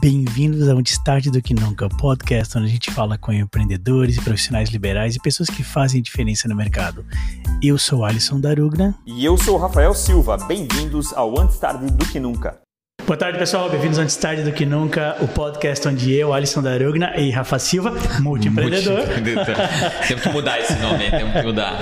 Bem-vindos ao Destaque do Que Nunca, podcast onde a gente fala com empreendedores profissionais liberais e pessoas que fazem diferença no mercado. Eu sou Alisson Darugna. E eu sou Rafael Silva. Bem-vindos ao Antes Tarde do Que Nunca. Boa tarde, pessoal. Bem-vindos ao Antes Tarde do Que Nunca, o podcast onde eu, Alisson Darugna e Rafa Silva, multi-empreendedor. temos que mudar esse nome, temos que mudar.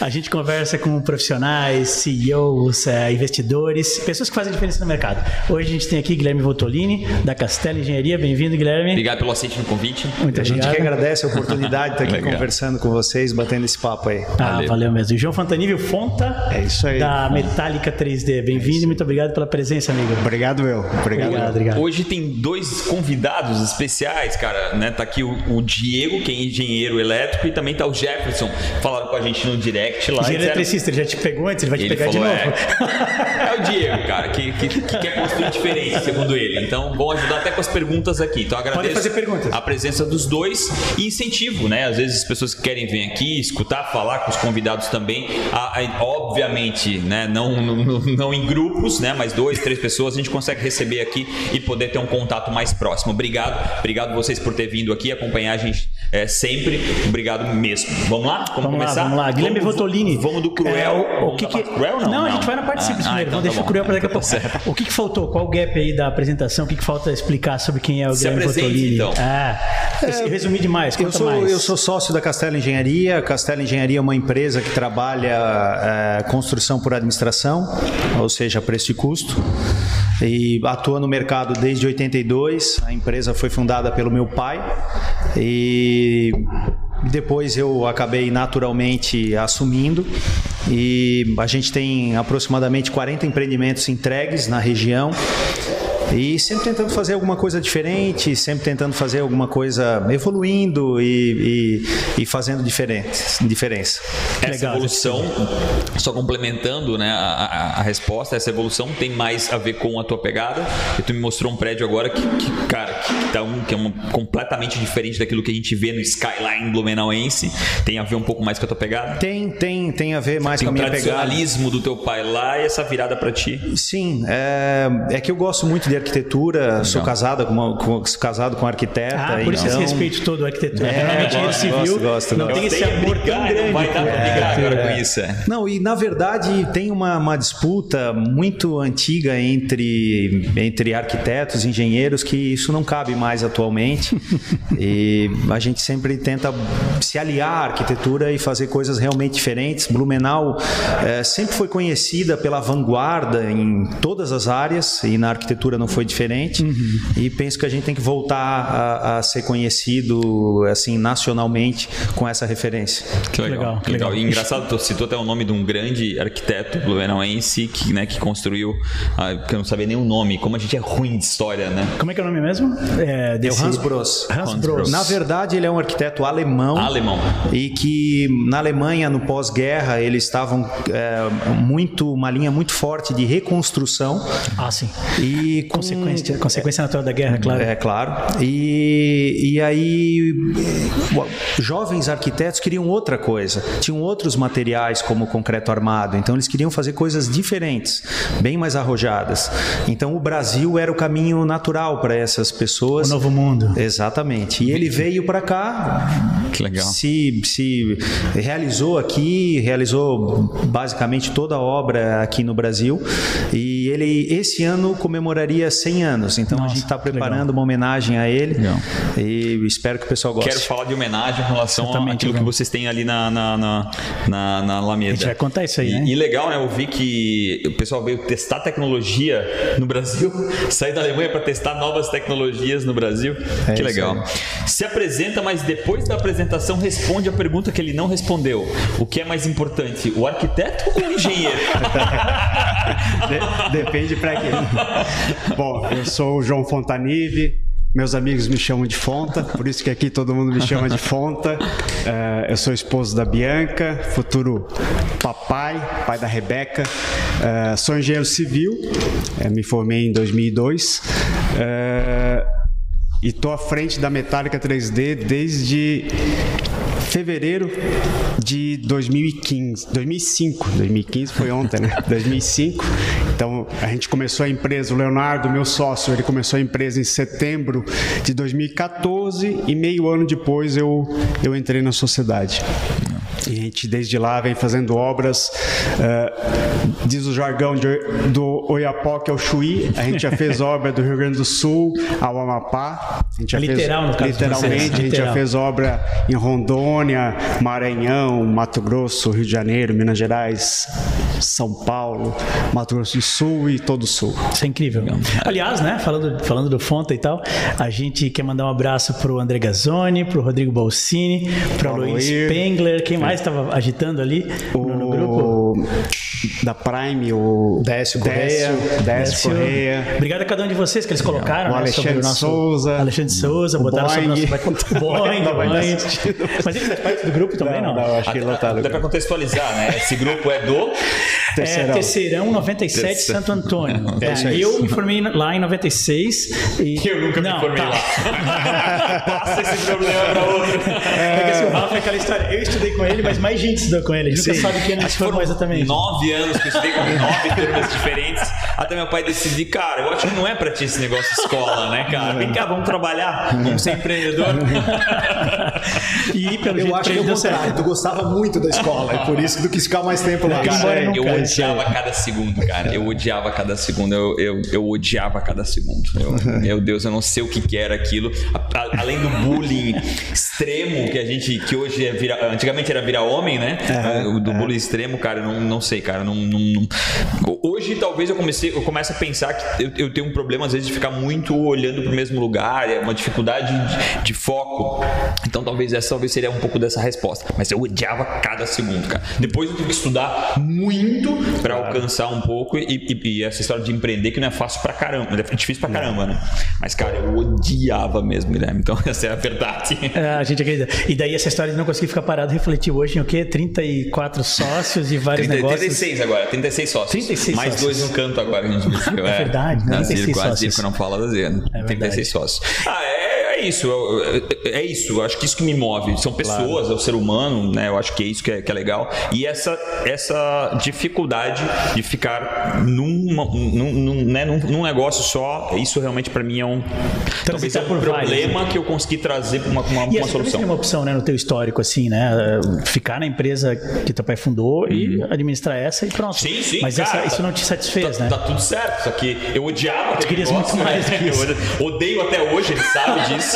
A gente conversa com profissionais, CEOs, é, investidores, pessoas que fazem diferença no mercado. Hoje a gente tem aqui Guilherme Voltolini, da Castela Engenharia. Bem-vindo, Guilherme. Obrigado pelo aceite no convite. Muito a gente que agradece a oportunidade de estar aqui conversando com vocês, batendo esse papo aí. Ah, valeu, valeu mesmo. E João Fantanível Fonta, é isso aí. da Metallica 3D. Bem-vindo é e muito obrigado pela presença, amigo. Obrigado, eu. Obrigado, obrigado, obrigado. Hoje tem dois convidados especiais, cara. Né? Tá aqui o, o Diego, que é engenheiro elétrico, e também tá o Jefferson. Falaram com a gente no direct lá. Engenheiro eletricista, ele já te pegou antes, ele vai te ele pegar falou, de novo. É, é o Diego, cara, que, que, que, quer construir diferença, segundo ele. Então, vão ajudar até com as perguntas aqui. Então, agradeço Pode fazer perguntas. a presença dos dois e incentivo, né? Às vezes as pessoas que querem vir aqui, escutar, falar com os convidados também. A, a, obviamente, né? Não, não, não em grupos, né? Mas dois, três pessoas a gente consegue receber aqui e poder ter um contato mais próximo. Obrigado, obrigado vocês por ter vindo aqui, acompanhar a gente é, sempre. Obrigado mesmo. Vamos lá? Vamos, vamos começar? Lá, vamos lá. Guilherme vamos, Vamos do cruel. É, o, que que... Cruel, não, não, a gente vai na parte simples ah, primeiro. Ah, então vamos deixar tá o cruel para daqui a pouco. o que, que faltou? Qual o gap aí da apresentação? O que, que falta explicar sobre quem é o Se Guilherme Votolini? Então. Ah, é, eu resumi demais. Eu sou, mais. eu sou sócio da Castela Engenharia. Castela Engenharia é uma empresa que trabalha é, construção por administração, ou seja, preço e custo e atua no mercado desde 82. A empresa foi fundada pelo meu pai e depois eu acabei naturalmente assumindo. E a gente tem aproximadamente 40 empreendimentos entregues na região e sempre tentando fazer alguma coisa diferente, sempre tentando fazer alguma coisa evoluindo e, e, e fazendo diferente, diferença. Essa Legal, evolução, só complementando né, a, a, a, resposta, essa evolução tem mais a ver com a tua pegada. E tu me mostrou um prédio agora que, que cara, que, tá um, que é um, completamente diferente daquilo que a gente vê no Skyline Blumenauense. Tem a ver um pouco mais com a tua pegada? Tem, tem, tem a ver mais tem com a minha pegada. O tradicionalismo do teu pai lá e essa virada para ti? Sim, é, é que eu gosto muito de arquitetura, Legal. sou casado com, uma, com, casado com arquiteta. Ah, por isso então... esse respeito todo à arquitetura. É, Realmente gosto, civil gosto, gosto, não gosto. tem esse amor tão grande. Vai dar pra brigar agora é. com isso. É. Não, e na verdade tem uma, uma disputa muito antiga entre, entre arquitetos, engenheiros, que isso não cabe mais atualmente. e a gente sempre tenta se aliar à arquitetura e fazer coisas realmente diferentes. Blumenau é, sempre foi conhecida pela vanguarda em todas as áreas e na arquitetura não foi diferente. Uhum. E penso que a gente tem que voltar a, a, ser conhecido assim nacionalmente com essa referência. Que legal. legal, que legal. E engraçado, tu citou até o nome de um grande arquiteto blumenauense que, né, que construiu, ah, que eu não sabia nem o nome, como a gente é ruim de história, né? Como é que é o nome mesmo? É, desse... Hans Bros. Hans, Hans Bros. Na verdade, ele é um arquiteto alemão. Alemão. E que na Alemanha, no pós-guerra, eles estavam é, muito, uma linha muito forte de reconstrução. Ah, sim. E com... consequência, consequência natural da guerra, claro. É, claro. E, e aí, jovens arquitetos queriam outra coisa. Tinham outros materiais, como concreto armado. Então, eles queriam fazer coisas diferentes, bem mais arrojadas. Então, o Brasil era o caminho natural para essas pessoas. O novo mundo. Exatamente. E ele veio para cá. Que legal. Se, se realizou aqui, realizou basicamente toda a obra aqui no Brasil. E ele, esse ano, comemoraria 100 anos. Então, Nossa, a gente está preparando legal. uma homenagem a ele. Legal. E espero que o pessoal goste. Quero falar de homenagem em relação àquilo que vocês têm ali na, na, na, na, na Alameda. A gente vai contar isso aí, e, né? E legal, né? Eu vi que o pessoal veio testar tecnologia no Brasil, sair da Alemanha para testar novas tecnologias no Brasil. É que legal. Se apresenta, mas depois da apresentação responde a pergunta que ele não respondeu. O que é mais importante, o arquiteto ou o engenheiro? de, depende para quem. Bom, eu sou o João Fontanive, meus amigos me chamam de Fonta, por isso que aqui todo mundo me chama de Fonta. Uh, eu sou esposo da Bianca, futuro papai, pai da Rebeca. Uh, sou engenheiro civil, uh, me formei em 2002. e estou à frente da Metallica 3D desde fevereiro de 2015, 2005. 2015 foi ontem, né? 2005. Então a gente começou a empresa, o Leonardo, meu sócio, ele começou a empresa em setembro de 2014 e meio ano depois eu, eu entrei na sociedade. E a gente desde lá vem fazendo obras, uh, diz o jargão de, do Oiapoque ao Chuí, a gente já fez obra do Rio Grande do Sul ao Amapá. A gente já Literal, fez, no caso Literalmente, vocês. a gente Literal. já fez obra em Rondônia, Maranhão, Mato Grosso, Rio de Janeiro, Minas Gerais, São Paulo, Mato Grosso do Sul e todo o Sul. Isso é incrível. Aliás, né, falando, falando do Fonta e tal, a gente quer mandar um abraço pro André Gazzoni, pro Rodrigo Balsini, pro Luiz. Spengler, quem mais estava agitando ali no, no grupo? O da Prime, o Décio Correia. Décio, Décio Correia. Obrigado a cada um de vocês que eles colocaram. O né, sobre Alexandre Souza. Alexandre Souza, O botaram sobre o nosso Boing. Boing, Não Boing. Mas ele faz parte do grupo também, não? Não, acho que lotado. Dá pra cara. contextualizar, né? Esse grupo é do. É Terceirão. Terceirão 97 Terceirão. Santo Antônio. É, eu me formei lá em 96 e Eu nunca Não, me formei tá. lá. Passa esse problema pra outro. É que assim, o Rafa é aquela história. Eu estudei com ele, mas mais gente estudou com ele. A gente nunca sabe quem ele se formou exatamente. Nove anos que eu estudei com nove turmas diferentes. Até meu pai decidir, cara, eu acho que não é pra ti esse negócio de escola, né, cara? Vem cá, vamos trabalhar, vamos ser empreendedor. E pelo Eu jeito acho que é deu contrário. certo. Tu gostava muito da escola, é por isso que tu quis ficar mais tempo lá. Cara, eu odiava cada segundo, cara. Eu odiava cada segundo. Eu, eu, eu odiava cada segundo. Eu- meu Deus, eu não sei o que, que era aquilo. A- a- além do bullying extremo que a gente, que hoje é virar, antigamente era virar homem, né? O do bullying extremo, cara, eu não, não sei, cara. Não, não- não- Hoje talvez eu comecei, eu comece a pensar que eu, eu tenho um problema às vezes de ficar muito olhando pro mesmo lugar, é uma dificuldade de, de foco. Então talvez essa talvez seria um pouco dessa resposta. Mas eu odiava cada segundo, cara. Depois eu tive que estudar muito pra alcançar um pouco e, e- e essa história de empreender que não é fácil pra caramba, é difícil pra caramba, né? Mas cara, eu odiava mesmo, Guilherme. Então essa é a verdade. É, a gente acredita. E daí essa história de não conseguir ficar parado refletiu hoje em o quê? 34 sócios e vários 30, negócios. 36 agora, 36 sócios. 36 Mais sócios. dois no canto agora que a gente viu. É, verdade, né? Na 36 Circo, a sócios. Não fala da Z, né? É 36 verdade. sócios. Ah, é, é isso. eu- É isso. Eu acho que isso que me move. São pessoas, é o ser humano, né? Eu acho que é isso que é, que é legal. E essa, essa dificuldade de ficar numa, num, num, né, num, num negócio só, isso realmente pra mim é um. Talvez é um por vários, problema que eu consegui trazer pra uma, uma, E uma solução. uma opção, né, no teu histórico, assim, né? Ficar na empresa que teu pai fundou e administrar essa e pronto. Uhum. Sim, sim. Mas cara, essa- isso tá- não te satisfez, tá, né? Tá tudo certo, só que eu odiava aquele querias negócio, muito mais né? que isso. Eu odeio até hoje, ele sabe disso.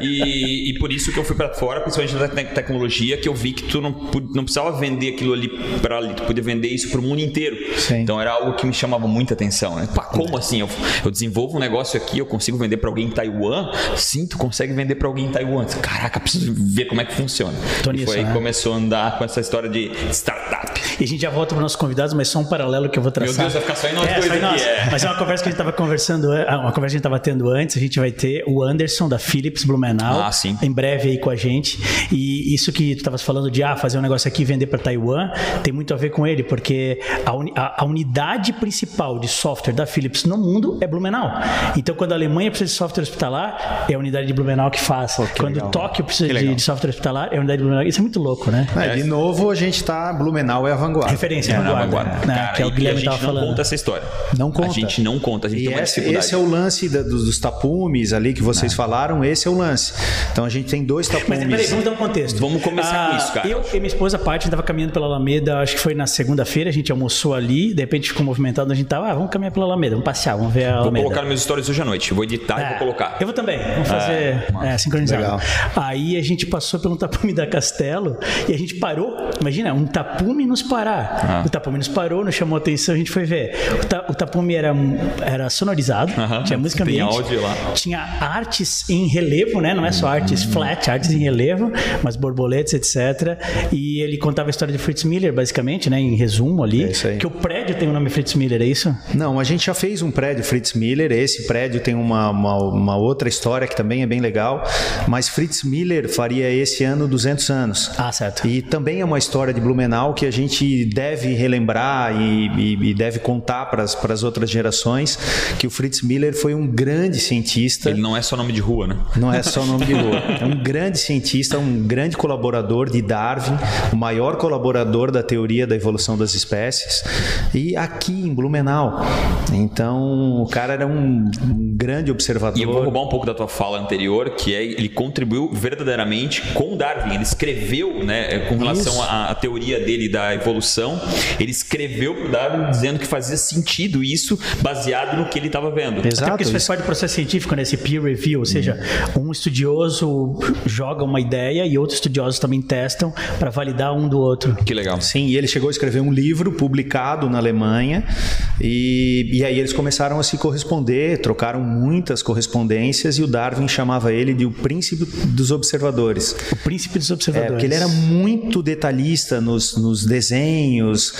E, e por isso que eu fui pra fora, principalmente na te- tecnologia, que eu vi que tu não, não precisava vender aquilo ali pra ali, tu podia vender isso pro mundo inteiro. Sim. Então era algo que me chamava muita atenção, né? Pá, como assim? Eu, eu desenvolvo um negócio aqui, eu consigo vender pra alguém em Taiwan? Sim, tu consegue vender pra alguém em Taiwan. Caraca, preciso ver como é que funciona. Tô e nisso, foi aí né? que começou a andar com essa história de startup. E a gente já volta para nossos convidados, mas só um paralelo que eu vou traçar. Deus, vai ficar só em nós é, dois aqui, é. Mas é uma conversa que a gente estava conversando, ah, uma conversa que a gente estava tendo antes. A gente vai ter o Anderson da Philips Blumenau Ah, sim. em breve aí com a gente. E isso que tu estavas falando de ah, fazer um negócio aqui e vender para Taiwan tem muito a ver com ele, porque a, uni- a- a unidade principal de software da Philips no mundo é Blumenau. Então, quando a Alemanha precisa de software hospitalar, é a unidade de Blumenau que faz. quando legal. Tóquio precisa de, de software hospitalar, é a unidade de Blumenau. Isso é muito louco, né? É, de novo, a gente tá. Blumenau é a vanguarda. Referência, É, na vanguarda, vanguarda. né? Cara, que é o e Guilherme a gente não falando. conta essa história. Não conta. A gente não conta, a gente E tem uma esse, esse é o lance da- dos, dos tapumes ali que vocês falaram, esse é o lance. Então a gente tem dois Mas tapumes. peraí, vamos dar um contexto. Vamos começar com isso, cara. Eu e minha esposa, a parte, a gente tava caminhando pela Alameda, acho que foi na segunda-feira, a gente almoçou ali, de repente ficou movimentado, a gente tava, ah, vamos caminhar pela Alameda, vamos passear, vamos ver a Vou Alameda. colocar nos meus stories hoje à noite. Vou editar e É, vou colocar. Eu vou também, vamos fazer massa. é, sincronizado. Legal. Aí a gente passou pelo tapume da Castelo e a gente parou. Imagina, um tapume nos parar. Ah. O tapume nos parou, nos chamou a atenção, a gente foi ver. O, ta- o tapume era, era sonorizado, Aham. tinha música Tem ambiente, áudio lá. tinha artes em relevo, né? Não é só artes Uhum. flat, artes em relevo, mas borboletas, etc. E ele contava a história de Fritz Miller, basicamente, né? Em resumo ali. É isso aí. Que o prédio tem o nome Fritz Miller, é isso? Não, a gente já fez um prédio Fritz Miller. Esse prédio tem uma, uma, uma outra história que também é bem legal. Mas Fritz Miller faria esse ano 200 anos. Ah, certo. E também é uma história de Blumenau que a gente deve relembrar e, e- e deve contar para as outras gerações que o Fritz Miller foi um grande cientista. Ele não é só nome de rua, né? Não é só nome de lua. É um grande cientista, um grande colaborador de Darwin, o maior colaborador da teoria da evolução das espécies. E aqui em Blumenau. Então, o cara era um, um grande observador. E eu vou roubar um pouco da tua fala anterior, que é ele contribuiu verdadeiramente com Darwin. Ele escreveu, né, com relação à, à teoria dele da evolução, ele escreveu para Darwin dizendo que fazia sentido isso baseado no que ele estava vendo. Até Exato. porque isso faz parte do processo científico, né? Esse peer review, ou seja, um estudioso joga uma ideia e outros estudiosos também testam para validar um do outro. Que legal. Sim, e ele chegou a escrever um livro publicado na Alemanha e, e aí eles começaram a se corresponder, trocaram muitas correspondências e o Darwin chamava ele de o príncipe dos observadores. O príncipe dos É, observadores. porque ele era muito detalhista nos, nos desenhos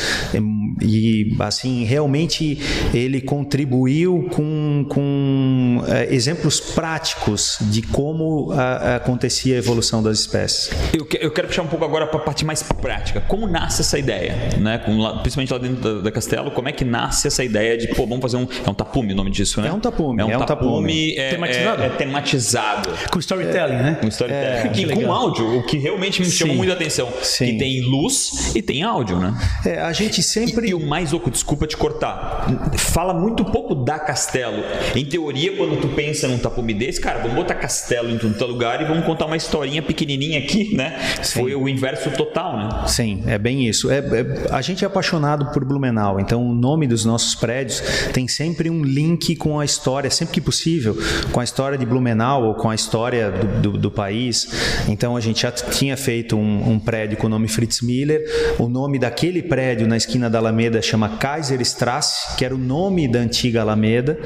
e, assim, realmente ele contribuiu com, com é, exemplos práticos de como a- acontecia a evolução das espécies. Eu, que- eu quero puxar um pouco agora para a parte mais prática. Como nasce essa ideia? Né? Com principalmente lá dentro da, da Castelo, como é que nasce essa ideia de, pô, vamos fazer um. É um tapume o nome disso, né? É um tapume, É um, é um tapume, é, Tematizado? é- é tematizado. Com storytelling, né? Com storytelling. que e com áudio, o que realmente me chamou muito a atenção. Sim. Que tem luz e tem áudio, né? É, a gente sempre. E, e o mais louco, desculpa te cortar, fala muito pouco da Castelo. Em teoria, quando tu pensa num tapume desse, cara, vamos botar Castelo em todo lugar e vamos contar uma historinha pequenininha aqui, né? Foi o inverso total, né? Sim, é bem isso. É, é- a gente é apaixonado por Blumenau, então o nome dos nossos prédios tem sempre um link com a história, sempre que possível, com a história de Blumenau ou com a história do, do- do país. Então a gente já tinha feito um, um prédio com o nome Fritz Miller. O nome daquele prédio na esquina da Alameda chama Kaiserstrasse, que era o nome da antiga Alameda.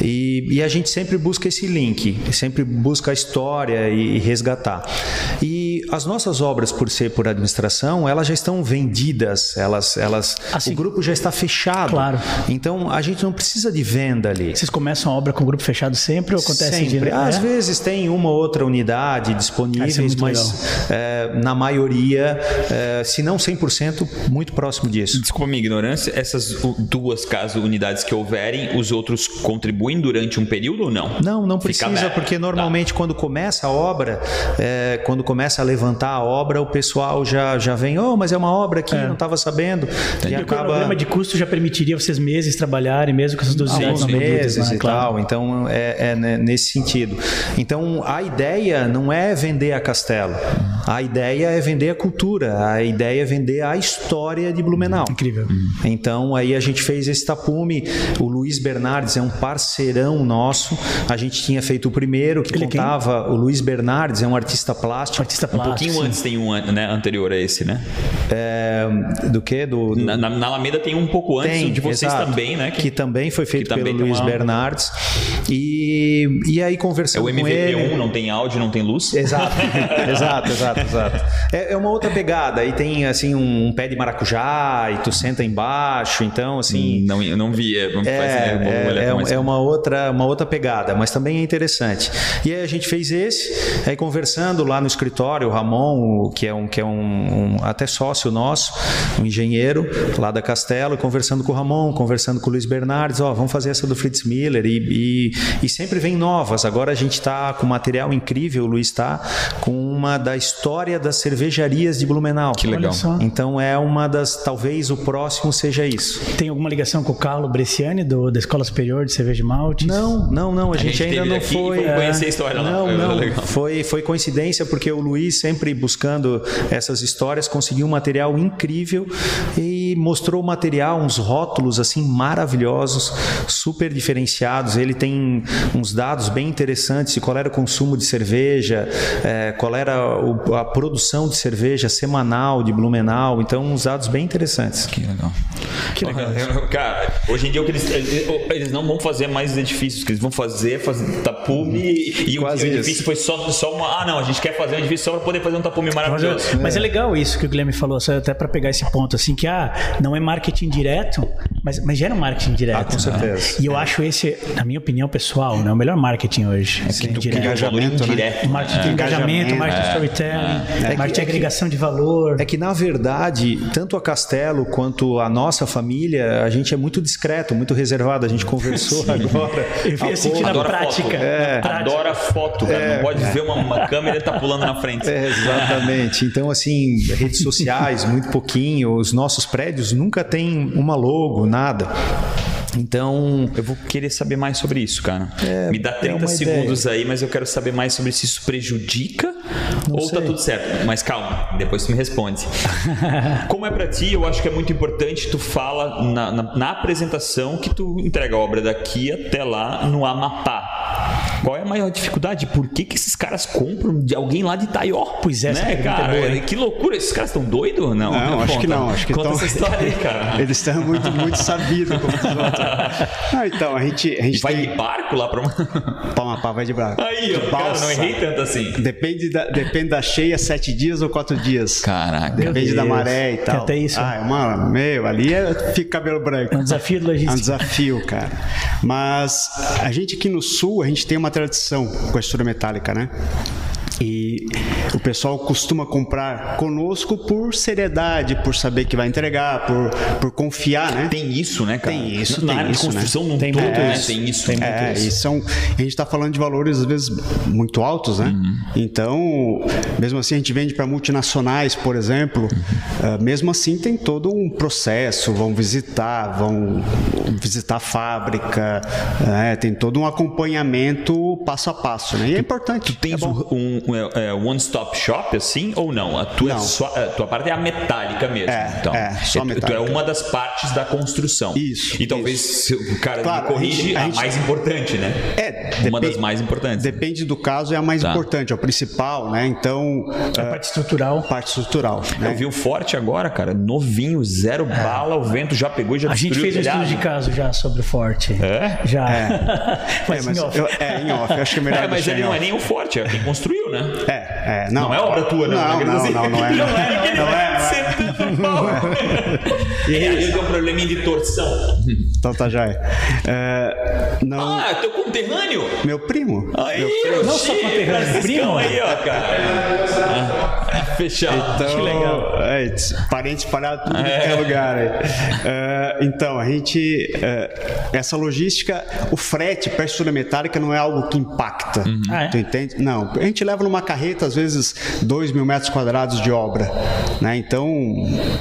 E, e a gente sempre busca esse link, sempre busca a história e, e resgatar. E as nossas obras, por ser por administração, elas já estão vendidas, elas, elas, Assim, o grupo já está fechado. claro. Então a gente não precisa de venda ali. Vocês começam a obra com o grupo fechado sempre ou acontece Sempre. direto? Às É? vezes tem uma ou outra unidade Ah, isso é mas é, na maioria, é, se não 100%, muito próximo disso. Desculpa a minha ignorância, essas duas, caso unidades que houverem, os outros contribuem durante um período ou não? Não, não precisa, porque normalmente quando começa a obra, é, quando começa a levantar a obra, o pessoal já, já vem, oh, mas é uma obra aqui, não estava sabendo. E E o acaba cronograma de custo já permitiria vocês meses trabalharem mesmo com essas duas unidades alguns não vendidas, meses né? e Claro. tal. Então é, é né, nesse sentido. Então a ideia não é vender a Castelo. A ideia é vender a cultura. A ideia é vender a história de Blumenau. Incrível. Então aí a gente fez esse tapume. O Luiz Bernardes é um parceirão nosso. A gente tinha feito o primeiro que Ele é quem? contava. O Luiz Bernardes é um artista plástico. Artista Um plástico. pouquinho sim. antes tem um né, anterior a esse, né? É, do que? Do, do- Na, na- Alameda tem um pouco antes Tem, de vocês exato. também, né? Que, também foi feito também pelo Luiz uma- Bernardes. E, e aí é conversando o com MVP1, ele. não tem áudio, não tem luz. Exato, exato, exato, exato. É, é uma outra pegada. Aí tem assim um, um pé de maracujá e tu senta embaixo, então assim. Não, eu não vi. É, É, é, é, é uma outra, uma outra pegada, mas também é interessante. E aí a gente fez esse, aí conversando lá no escritório, o Ramon, que é um que é um, um até sócio nosso, um engenheiro lá da Castelo, conversando com o Ramon, conversando com o Luiz Bernardes, ó, vamos fazer essa do Fritz Miller e, e, e sempre vem novas. Agora a gente está com material incrível, o Luiz está com uma da história das cervejarias de Blumenau. Que legal. Então é uma das, talvez o próximo seja isso. Tem alguma ligação com o Carlo Bresciani, do, da Escola Superior de Cerveja de Maltes? Não, não, não. A, gente, gente ainda não aqui e foi. vamos conhecer a história lá. Não, É não. legal. Foi, foi coincidência porque o Luiz sempre buscando essas histórias conseguiu um material incrível e mostrou o material, uns rótulos assim maravilhosos, super diferenciados. Ele tem uns dados bem interessantes de qual era o consumo de cerveja, eh, qual era o- a produção de cerveja semanal de Blumenau. Então, uns dados bem interessantes. Que legal. Que legal. Cara, hoje em dia o que eles, eles, não vão fazer mais edifícios, o que eles vão fazer é fazer tapume e o, o Quase edifício isso. foi só, só uma. Ah, não, a gente quer fazer um edifício só para poder fazer um tapume Mas, maravilhoso. mas é legal isso que o Guilherme falou, só até para pegar esse ponto, assim, que ah, não é marketing direto, Mas, mas gera um marketing direto. Ah, com certeza. E eu acho esse, na minha opinião pessoal, né, o melhor marketing hoje. É Tu cria direto. Engajamento, né? indireto. Marketing de engajamento, marketing de storytelling, marketing de agregação de valor. É que, na verdade, tanto a Castelo quanto a nossa família, a gente é muito discreto, muito reservado. A gente conversou agora. Eu vi assim na Adora prática. foto. É. Adora foto, cara. Não pode ver uma, uma câmera e tá pulando na frente. É, exatamente. Então, assim, redes sociais, muito pouquinho. Os nossos prédios nunca tem uma logo, nada. Então, Eu vou querer saber mais sobre isso, cara. Me dá 30 uma segundos aí, mas eu quero saber mais sobre se isso prejudica ou tá sei. tudo certo. Mas calma, depois tu me responde. Como é pra ti, eu acho que é muito importante tu fala na, na- na apresentação que tu entrega a obra daqui até lá no Amapá. Qual é a maior dificuldade? Por que, que esses caras compram de alguém lá de Taió? Pois é, né, é cara? boa, hein? que loucura, esses caras estão doidos? Não, Não, acho que Conta. não, acho que Conta tão- essa história aí, cara. Eles estão muito, muito sabidos como os outros. Ah, então, a gente, a gente Vai tem... de barco lá pra uma... Palmapá vai de barco. Aí, ó, De cara, não errei tanto assim. Depende da, depende da cheia, sete dias ou quatro dias. Caraca. Depende Deus. da maré e Tem tal. até isso. Ah, é uma. Meu, ali é, fica cabelo branco. É um desafio de É um logística. desafio, cara. Mas a gente aqui no sul, a gente tem uma tradição com a estrutura metálica, né? E o pessoal costuma comprar conosco por seriedade, por saber que vai entregar, por, por confiar, né? Tem isso, né, cara? Tem isso, Na tem área isso, de construção não Tem todo, né? isso. Tem isso. Tem muito É, isso. e são, a gente está falando de valores às vezes muito altos, né? Uhum. Então, mesmo assim, a gente vende para multinacionais, por exemplo, Uhum. ah, mesmo assim tem todo um processo, vão visitar, vão visitar a fábrica, né? tem todo um acompanhamento passo a passo, né? E é importante. Tens é bom. um, um, é, é, one-stop shop, assim, ou não? A tua, é Não. só- a tua parte é a metálica mesmo. É, então. é, só tu- Tu metálica. é uma das partes da construção. Isso, E talvez se o cara Claro, me corrige, a gente- a, a gente- mais importante, né? É, Uma das mais importantes. Depende do caso, é a mais Tá. importante, é o principal, né? Então, A parte estrutural. parte estrutural. Né? Eu vi o Forte agora, cara, novinho, zero bala, o vento já pegou e já A gente fez um estudo de caso já sobre o Forte. É? Já. É, Mas, mas em off. eu- é, em off, acho que é melhor É, mas ele não é nem o Forte, é quem construiu, né? É, é, não. Não é obra tua, não. Não, né? não, não, não é. Não é, Não é, não é. Pau. E aí, tem um probleminha de torção. Então tá já. É, não, Ah, teu conterrâneo? meu primo. Aí, Não só conterrâneo, primo. aí, ó, cara. Ah, Fechado. Então, Que legal. É, parente espalhado tudo É. em qualquer lugar aí. É, então, a gente. é, essa logística, o frete para a estrutura metálica não é algo que impacta. Ah, é? Tu entende? Não. A gente leva numa carreta, às vezes, 2 mil metros quadrados de obra. Né? Então,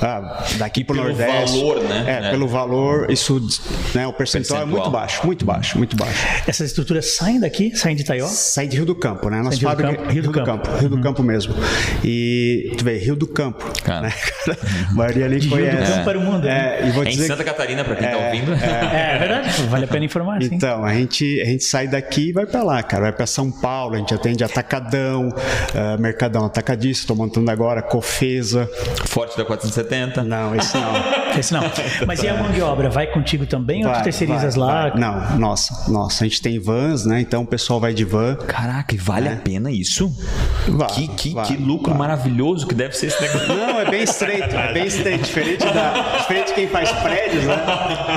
ah, daqui para o pelo Nordeste. valor, né? É, É. pelo valor, isso. Né, o percentual, é Percentual. muito baixo, muito baixo, muito baixo. Essas estruturas saem daqui, saem de Taió? Sai de Rio do Campo, né? Nossa de Rio do fábrica Campo, Rio do Campo. Rio do Campo mesmo. E tu vê, Rio do Campo. Cara. Né? A maioria nem De Rio do conhece. Campo para o mundo. né? É, e vou É em dizer Santa Catarina, pra quem tá ouvindo. É, é verdade. Vale a pena informar, sim. Então, a gente, a gente sai daqui e vai pra lá, cara. Vai pra São Paulo, a gente atende Atacadão, ah, Mercadão Atacadista, tô montando agora, Cofesa. Forte da 470. Não, esse não. Esse não. Mas e a mão de obra? Vai contigo também ou tu Vai, terceirizas vai, lá? vai. Não, nossa, nossa. A gente tem vans, né? Então o pessoal vai de van. Caraca, e vale a pena isso? Vai, que que, vai, que lucro vai. maravilhoso que deve ser esse negócio. Não, é bem estreito, é bem estreito. Diferente, da, diferente de quem faz prédios, né?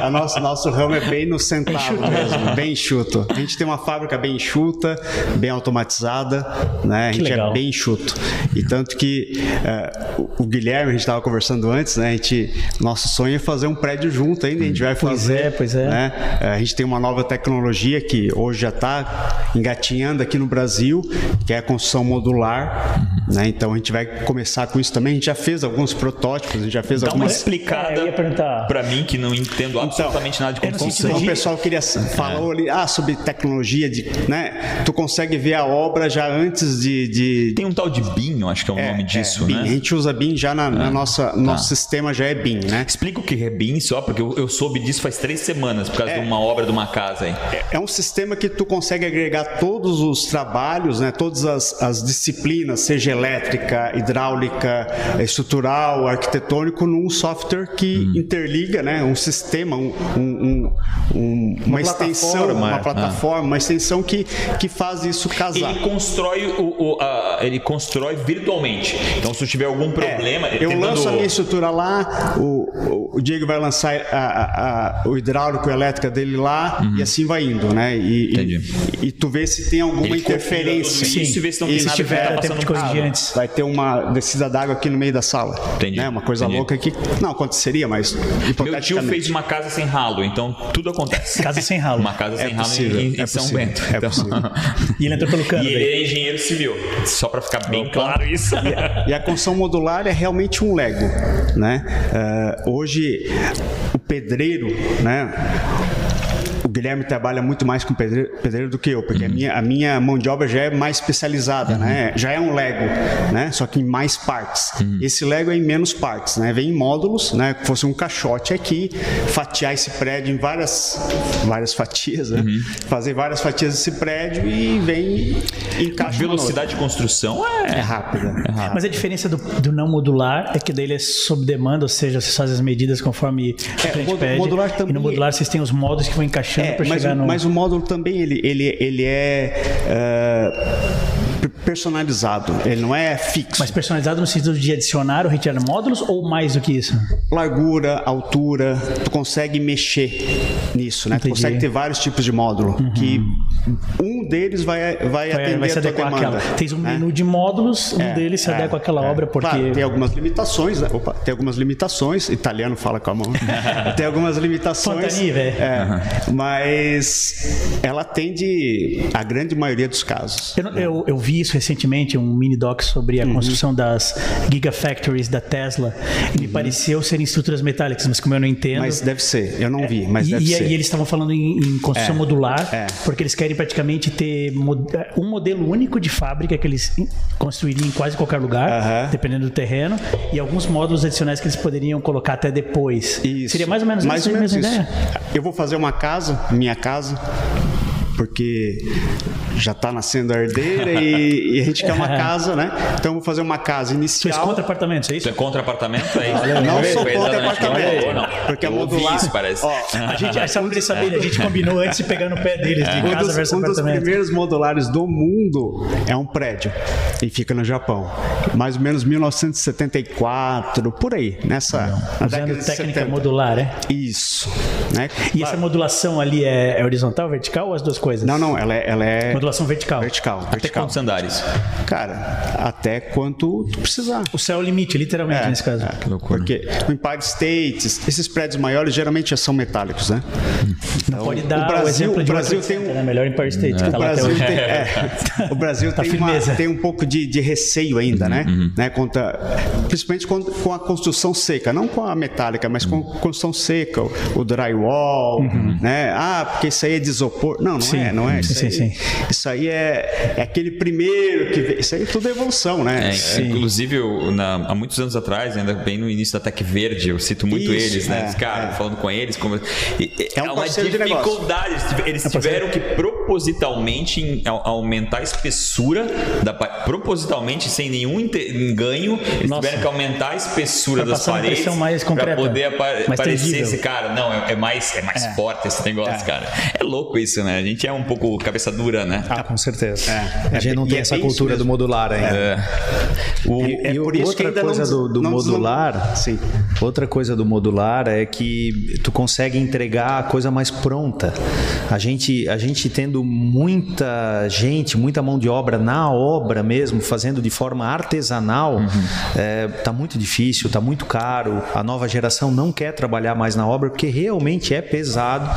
A nosso, nosso ramo é bem no centavo mesmo, bem enxuto. A gente tem uma fábrica bem enxuta, bem automatizada, né? A Que gente legal. é bem enxuto. E tanto que eh, o, Guilherme, a gente estava conversando antes, né? A gente, nosso sonho é fazer um prédio junto ainda, a gente vai Pois fazer. é, pois é. né? Eh, A gente tem uma nova tecnologia que hoje já está engatinhando aqui no Brasil, que é a construção modular. Né? Então a gente vai começar com isso também. A gente já fez alguns protótipos, a gente já fez Dá uma algumas. explicada É, pra mim que não entendo absolutamente nada de é construção. Então, o pessoal queria falou ali ah, sobre tecnologia de, né? Tu consegue ver a obra já antes de, de Tem um tal de BIM, eu acho que é o é, nome disso, é, BIM. né? A gente usa BIM já na, na nossa nosso sistema já é BIM, né? Explica o que é BIM só, porque eu, eu soube disso faz três semanas, por causa de uma obra de uma casa aí. É um sistema que tu consegue agregar todos os trabalhos, né, todas as, as disciplinas, seja elétrica, hidráulica, estrutural, arquitetônico num software que Hum. interliga, né, um sistema, um, um- um- uma, extensão, plataforma, uma é. plataforma, uma extensão que, que faz isso casar. Ele constrói o, o- a- ele constrói virtualmente. Então, se tiver algum problema, É, eu tentando- lanço a minha estrutura lá, o, o- Diego vai lançar a- a- a- o hidráulico e a elétrica dele lá e assim vai indo, né? E, e- Entendi. e tu vê se tem alguma Ele interferência. tudo isso vê se não tem E nada se tiver, tá é tempo de corrigir antes. Vai ter uma descida d'água aqui no meio da sala. Entendi. Né? Uma coisa Entendi. louca que não aconteceria, mas Meu tio fez uma casa sem ralo, então tudo acontece. Casa sem ralo. Uma casa sem É ralo possível, em, em é São possível, Bento. é Então- possível. E ele entrou pelo cano. E ele é engenheiro civil. Só para ficar bem claro isso. E a construção modular é realmente um Lego, né? Eh, hoje o pedreiro, né? O Guilherme trabalha muito mais com pedreiro, pedreiro do que eu, porque a, minha, a minha mão de obra já é mais especializada, né? Já é um Lego, né? Só que em mais partes. Esse Lego é em menos partes, né? Vem em módulos, né? Que fosse um caixote aqui, fatiar esse prédio em várias, várias fatias, né? Fazer várias fatias desse prédio e vem e A velocidade de construção é. é rápida. Mas a diferença do, do não modular é que daí ele é sob demanda, ou seja, vocês fazem as medidas conforme o cliente modu- pede. modular e também- no modular vocês têm os modos que vão É, para mas, chegar o, no. mas o módulo também ele, ele, ele é per- personalizado, ele não é fixo. Mas personalizado no sentido de adicionar ou retirar módulos ou mais do que isso? Largura, altura, tu consegue mexer nisso, né? Tu Entendi. Uhum. consegue ter vários tipos de módulo que um deles vai, vai, Vai, atender vai se adequar demanda. àquela. Tens um né? menu de módulos, um É, deles se é, adequa àquela é. obra, porque. Claro, tem algumas limitações, né? Opa, tem algumas limitações. Italiano fala com a mão. tem algumas limitações. Fontani, velho. É, mas ela atende a grande maioria dos casos. Eu, não- eu, eu vi isso recentemente, um mini doc sobre Uhum. a construção das Gigafactories da Tesla. E me pareceu serem estruturas metálicas, mas como eu não entendo. Uhum. Mas deve ser, eu não vi, mas e, deve e, ser. e eles estavam falando em, em construção É, modular, é. porque eles querem praticamente ter um modelo único de fábrica que eles construiriam em quase qualquer lugar, Aham. dependendo do terreno, e alguns módulos adicionais que eles poderiam colocar até depois. Isso. Seria mais ou menos mais ou menos ideia? Eu vou fazer uma casa, minha casa, porque já está nascendo a herdeira e, e a gente quer uma casa, né? Então eu vou fazer uma casa inicial. contra apartamentos, é isso? Você é contra apartamento? É isso? Não Foi sou contra apartamento, falou, não. porque a Eu ouvi modular- isso, parece. Ó, A gente, eles saberem, a gente combinou antes de pegar no pé deles, de Um casa dos, versus um dos apartamento. primeiros modulares do mundo é um prédio e fica no Japão. Mais ou menos 1974, por aí, nessa década Usando técnica 70. modular, é? Isso. Né? E essa modulação ali é, é horizontal, vertical ou as duas coisas? Não, não, ela é, ela é Modulação vertical. vertical. Até vertical. quantos andares? Cara, até quanto tu precisar. O céu é o limite, literalmente, nesse caso. é, Porque o Empire States, esses prédios maiores geralmente já são metálicos, né? Não pode dar o, Brasil- exemplo de o Brasil tem um- né? melhor Empire State, que O tá até Brasil, tem, é, o Brasil Tá tem, uma- tem um pouco de, de receio ainda, né? né? Contra, principalmente com, com a construção seca, não com a metálica, mas com a construção seca, o, o drywall, né? Ah, porque isso aí é de isopor. Não, não Sim. é, não é. Isso Sim, aí, sim. Isso aí é, é aquele primeiro que vê- Isso aí tudo é evolução, né? É, inclusive, eu, na- há muitos anos atrás, ainda bem no início da Tech Verde, eu cito muito Isso, eles, né? é, Cara, é. falando com eles, como, e- É um uma dificuldade. Eles tive- Eles tiveram que propositalmente aumentar a espessura, da, propositalmente, sem nenhum ganho, eles Nossa. tiveram que aumentar a espessura Pra das paredes para poder apa- mais parecer esse cara. Não, é, é mais, é mais forte esse negócio, cara. É louco isso, né? A gente é um pouco cabeça dura, né? Ah, com certeza. É. A gente não tem é essa cultura do modular ainda. O- E, É e por isso que outra ainda não coisa des- do, do não modular, Sim. outra coisa do modular é que tu consegue entregar a coisa mais pronta. A gente, a gente tendo muita gente, muita mão de obra na obra mesmo, fazendo de forma artesanal, é, tá muito difícil, tá muito caro. A nova geração não quer trabalhar mais na obra porque realmente é pesado.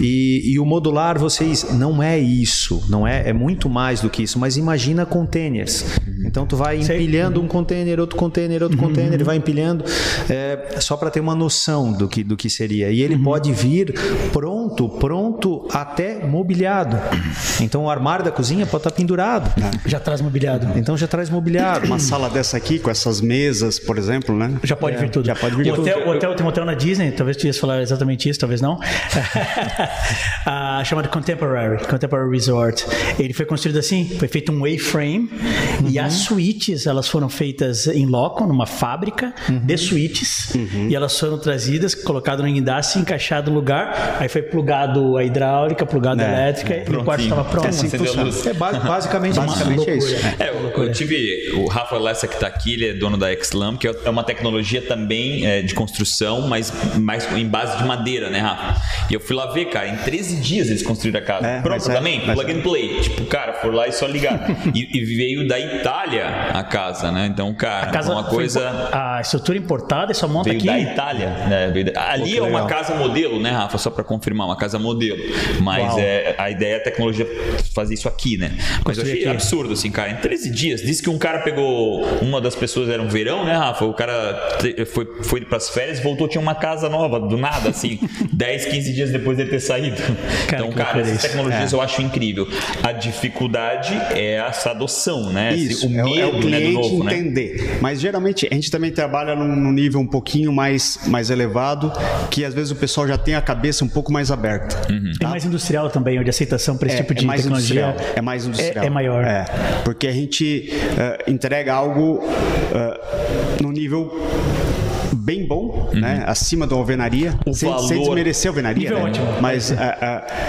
E, e o modular, vocês, não é isso, não é, é muito mais do que isso. Mas imagina containers. Então tu vai Sei. empilhando um container, outro container, outro container, ele vai empilhando, é, só para ter uma noção do que, do que seria. E ele pode vir pronto, pronto até mobiliado. Então o armário da cozinha pode estar pendurado. Já traz mobiliado. Então já traz mobiliado. Uma sala dessa aqui, com essas mesas, por exemplo, né? Já pode vir tudo. já pode vir o tudo. hotel, o hotel tem um hotel na Disney, talvez tu ias falar exatamente isso. Talvez não. Ah, chamado Contemporary, Contemporary Resort. Ele foi construído assim, foi feito um A-frame e as suítes, elas foram feitas em loco, numa fábrica de suítes, e elas foram trazidas, colocadas no guindaste, encaixado no lugar, aí foi plugado a hidráulica, plugado a É, elétrica e o quarto estava pronto. assim Acendeu a luz. É ba- basicamente, basicamente é isso. É, eu, eu tive o Rafa Lessa que tá aqui, ele é dono da Xlam, que é uma tecnologia também é, de construção, mas mais em base de madeira, né, Rafa? E eu fui lá ver, cara, em 13 dias eles construíram a casa. É, Pronto, é, também, mas plug é. and play. Tipo, cara, for lá e só ligar. e, e veio da Itália a casa, né? Então, cara, A casa uma coisa. a estrutura importada e só monta Veio aqui. da Itália, né? Veio da- Ali que é uma legal. casa modelo, né, Rafa? Só para confirmar, uma casa modelo. Mas Uau. é, a ideia é a tecnologia fazer isso aqui, né? Mas eu achei aqui. absurdo, assim, cara. Em 13 dias, disse que um cara pegou. Uma das pessoas era um verão, né, Rafa? O cara foi, foi pras férias, voltou, tinha uma casa nova, do nada, assim, 10, 15 dias depois de ter saído. Cara, então, cara, essas tecnologias eu acho incrível. A dificuldade é essa adoção, né? Esse- Isso, o é, medo é o né, do cliente novo, né? entender. Mas geralmente a gente também trabalha num, num nível um pouquinho mais, mais elevado, que às vezes o pessoal já tem a cabeça um pouco mais aberta. Uhum. Tem mais industrial também, onde a aceitação para esse É, tipo de é mais tecnologia industrial. É mais industrial. é maior. É, porque a gente eh, entrega algo eh, no nível bem bom, né? Acima da alvenaria, Uhum. O sem, sem valor- desmerecer a alvenaria, né? ótimo. Mas a,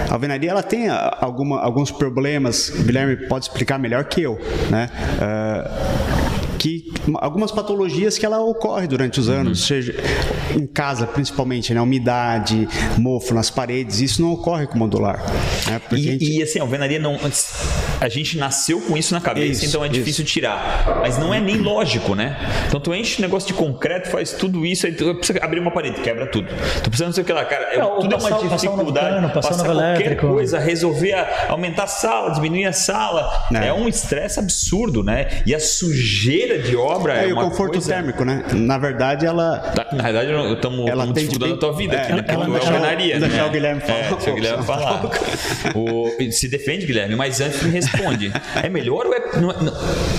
a- alvenaria ela tem ah, alguma, alguns problemas. O Guilherme pode explicar melhor que eu, né? Ah, que algumas patologias que ela ocorre durante os anos, seja em casa principalmente, né? Umidade, mofo nas paredes, isso não ocorre com modular, né? E, gente- e, assim, a alvenaria não. A gente nasceu com isso na cabeça, Isso, então é difícil tirar. Mas não é nem lógico, né? Então tu enche o negócio de concreto, faz tudo isso, aí tu precisa abrir uma parede, quebra tudo. Tu precisa não sei o que lá, cara. É, tudo passar- é uma passar um dificuldade. cano, passar um passar novo qualquer elétrico. coisa, resolver, a- aumentar a sala, diminuir a sala. É, É. um estresse absurdo, né? E a sujeira de obra é, É, e o uma conforto coisa... térmico, né? Na verdade, ela. Tá, Na verdade, estamos Ela de dificultando bem- a tua vida É, aqui, né? ela- ela tu é deixar o- alvenaria, deixar né? o Guilherme falar É, um deixa o Guilherme falar. O- se defende, Guilherme, mas antes me responde. É melhor ou é... Não, não-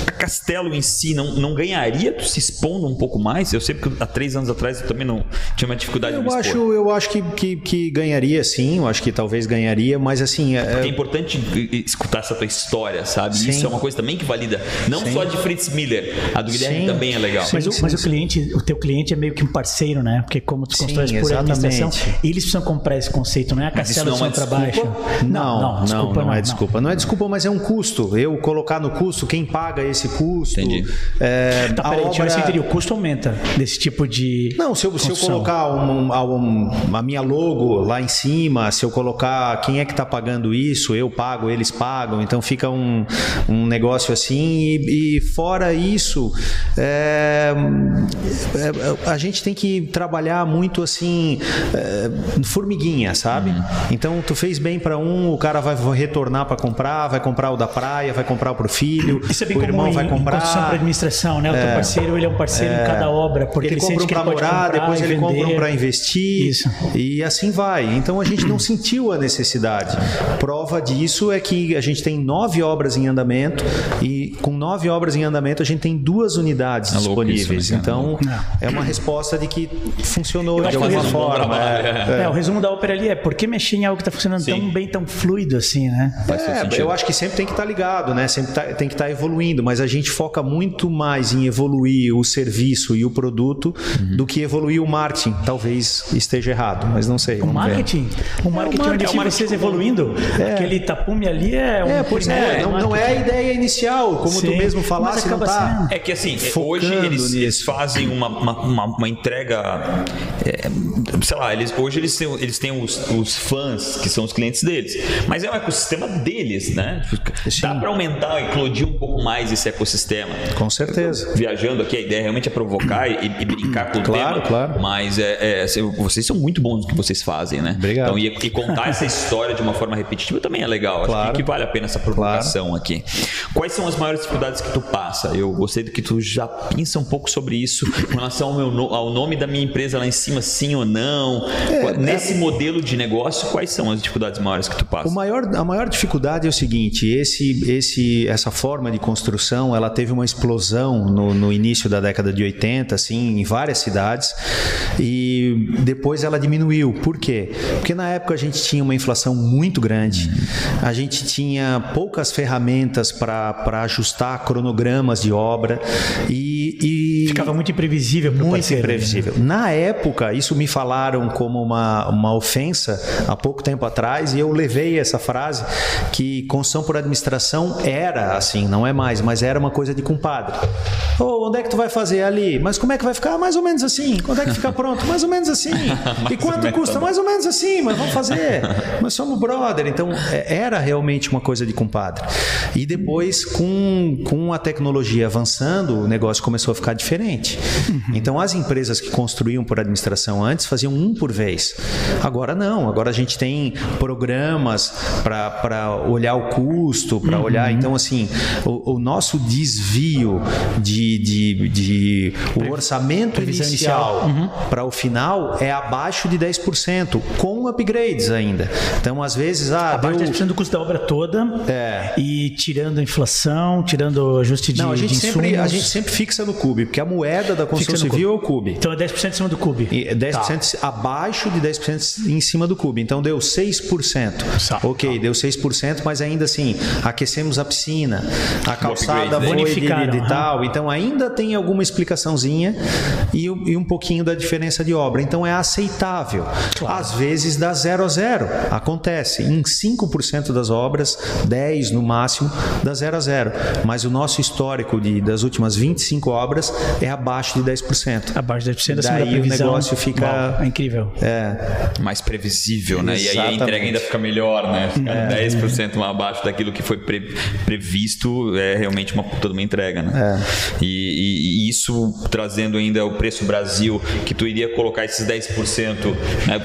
a Castelo em si não, não ganharia tu se expondo um pouco mais? Eu sei porque há três anos atrás eu também não tinha uma dificuldade de Eu me expor. acho, eu acho que, que, que ganharia sim, eu acho que talvez ganharia, mas assim. é- É importante escutar essa tua história, sabe? Sim. Isso é uma coisa também que valida. Não só a de Fritz Miller, a do Guilherme Sim. também é legal. Mas, o, Sim, mas sim, o cliente, o teu cliente é meio que um parceiro, né? Porque como tu Sim, constróis por administração, eles precisam comprar esse conceito, não é a castelo não é de para baixo. desculpa? Não, não, não, desculpa, é desculpa. Não. é desculpa, mas é um custo. Eu colocar no custo, quem paga esse custo. Entendi. É, Tá, a peraí, obra- entendi. O custo aumenta desse tipo de. Não, se eu, se eu colocar um- um- um- a minha logo lá em cima, se eu colocar quem é que está pagando isso, eu pago, eles pagam, então fica um, um negócio assim. E, e fora isso, é, é, a gente tem que trabalhar muito assim, é, formiguinha, sabe? Uhum. Então tu fez bem para um, o cara vai retornar para comprar, vai comprar o da praia, vai comprar pro filho, Isso é bem o comum irmão em, vai em construção para comprar. administração, né? O teu parceiro, ele é um parceiro em cada obra, porque ele, ele compra sente um que para morar, comprar depois ele compra um para investir Isso. e assim vai. Então a gente não sentiu a necessidade. Prova disso é que a gente tem nove obras em andamento e com nove obras em andamento a gente tem duas unidades É disponíveis. isso, né, então é uma resposta de que funcionou de alguma um forma. é. É, o resumo da ópera ali é por que mexer em algo que está funcionando Sim. tão bem, tão fluido assim, né? É, eu acho que sempre tem que estar ligado, né? Sempre tá- tem que estar evoluindo, mas a gente foca muito mais em evoluir o serviço e o produto Uhum. do que evoluir o marketing. Talvez esteja errado, mas não sei. O vamos ver. marketing, o marketing onde é o tinha marketing vocês evoluindo, aquele tapume ali é um É, pois é, não, não é a ideia inicial, como tu Sim, mesmo mas falasse, não tá. É que assim, hoje eles, eles fazem uma, uma, uma- uma entrega. é, sei lá, eles, hoje eles têm, eles têm os, os fãs, que são os clientes deles. Mas é um ecossistema deles, né? Dá para aumentar, eclodir um pouco mais esse ecossistema. Com certeza. Viajando aqui, a ideia realmente é provocar e, e brincar com o Claro, tema. claro. Mas é, é, vocês são muito bons no que vocês fazem, né? Obrigado. Então, e, e contar essa história de uma forma repetitiva também é legal. Acho Claro. que, que vale a pena essa provocação aqui. Quais são as maiores dificuldades que tu passa? Eu gostei de que tu já pensa um pouco sobre isso com relação ao, meu ao nome da minha empresa lá em cima, sim ou não. Nesse modelo de negócio, quais são as dificuldades maiores que tu passa? O maior, a maior dificuldade é o seguinte: esse, esse, essa forma de construção ela teve uma explosão no, no início da década de 80, assim, em várias cidades, e depois ela diminuiu. Por quê? Porque na época a gente tinha uma inflação muito grande, a gente tinha poucas ferramentas para ajustar cronogramas de obra e, e ficava muito imprevisível. Muito parceiro, né? imprevisível. Na época, isso me falaram como uma, uma ofensa há pouco tempo atrás, e eu levei essa frase que construção por administração era assim, não é mais, mas era uma coisa de compadre. Ô, onde é que tu vai fazer ali? Mas como é que vai ficar? Mais ou menos assim. Quando é que fica pronto? Mais ou menos assim. E quanto custa? Mais ou menos assim, mas vamos fazer. Mas somos brother. Então, é- era realmente uma coisa de compadre. E depois, com, com a tecnologia avançando, o negócio começou a ficar diferente. Então, as empresas que construíam por administração antes faziam um por vez. Agora não. Agora a gente tem programas para olhar o custo, para olhar. Então, assim, o, o nosso desvio de, de, de o orçamento previsão inicial inicial. para o final é abaixo de 10%, com upgrades ainda. Então, às vezes, ah, Abaixo de deu- 10% do custo da obra toda. É. E tirando a inflação, tirando o ajuste de, Não, a gente, de sempre, a gente sempre fixa no CUB, porque a moeda da construção civil é o CUB. Então é 10% em cima do CUB. E é 10% abaixo de 10% em cima do CUB. Então deu 6%. Tá. Ok, deu 6%, mas ainda assim, aquecemos a piscina, a calçada foi de, Bonificaram, de, de tal. Então ainda tem alguma explicaçãozinha e, um- e um pouquinho da diferença de obra. Então é aceitável. Às vezes dá zero a zero. Acontece. Em 5% das obras, 10 no máximo, dá zero a zero. Mas o nosso histórico de, das últimas 25 obras é abaixo de 10%. Abaixo de 10% acima da Daí o previsão. negócio fica- é incrível. É, mais previsível, né? E aí a Exatamente. entrega ainda fica melhor, né? Fica É. 10% mais abaixo daquilo que foi pre- previsto, é realmente uma puta de uma entrega, né? É. E, e- e isso trazendo ainda o preço Brasil, que tu iria colocar esses 10%, né?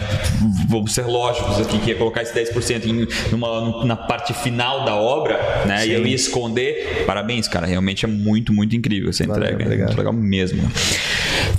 Vamos ser lógicos aqui, que ia colocar esses 10% em numa, na parte final da obra, né? E eu ia esconder. Parabéns, cara. Realmente é muito, muito incrível essa Valeu, entrega. obrigado. Muito legal mesmo.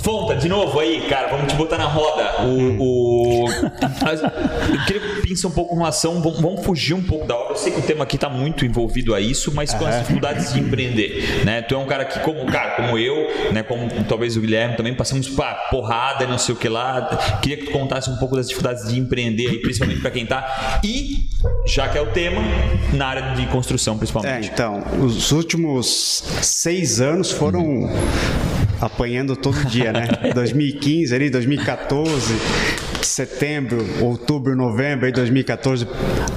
Fonta, de novo aí, cara, vamos te botar na roda. O, o- Eu queria que pense um pouco com relação. Vamos, fugir um pouco da obra. Eu sei que o tema aqui está muito envolvido a isso, mas com as dificuldades de empreender. Né? Tu é um cara que, como, cara, como eu, né, como talvez o Guilherme, também passamos por porrada e não sei o que lá. Queria que tu contasse um pouco das dificuldades de empreender, aí, principalmente para quem tá. E, já que é o tema, na área de construção, É, principalmente. então, os últimos seis anos foram apanhando todo dia, né? 2015, ali, 2014, setembro, outubro, novembro, aí 2014,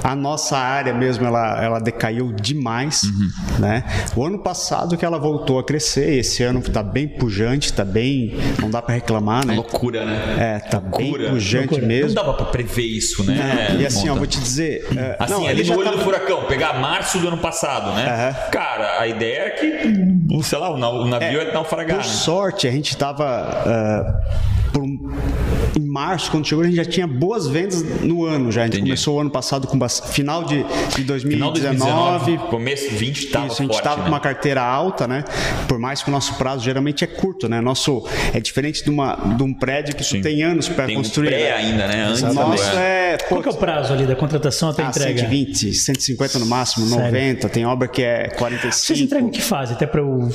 a nossa área mesmo, ela, ela decaiu demais, né? O ano passado que ela voltou a crescer, esse ano tá bem pujante, tá bem, não dá para reclamar, né? Loucura, né? É, tá bem Loucura. pujante Loucura. mesmo. Não dava para prever isso, né? e assim, ó, Fonta? vou te dizer. é, Assim, não, ali no olho tava- do furacão, pegar março do ano passado, né? Aham. Cara, a ideia é que, sei lá, o nav- o navio é, naufragar. Por né? sorte, a gente estava. Em março, quando chegou, a gente já tinha boas vendas no ano já. A gente Entendi. começou o ano passado com final de, de Final 2019. de 2019, começo 20 tava Isso, a gente estava né? com uma carteira alta, né? Por mais que o nosso prazo geralmente é curto, né? Nosso é diferente de, uma, de um prédio que Sim. tu tem anos para Tem um construir. pré né? ainda, né? Antes Nosso é. Qual que é o prazo ali da contratação até a ah, entrega? 120, 150 no máximo, Sério? 90. Tem obra que é 45. Vocês entregam em que fase? Até para eu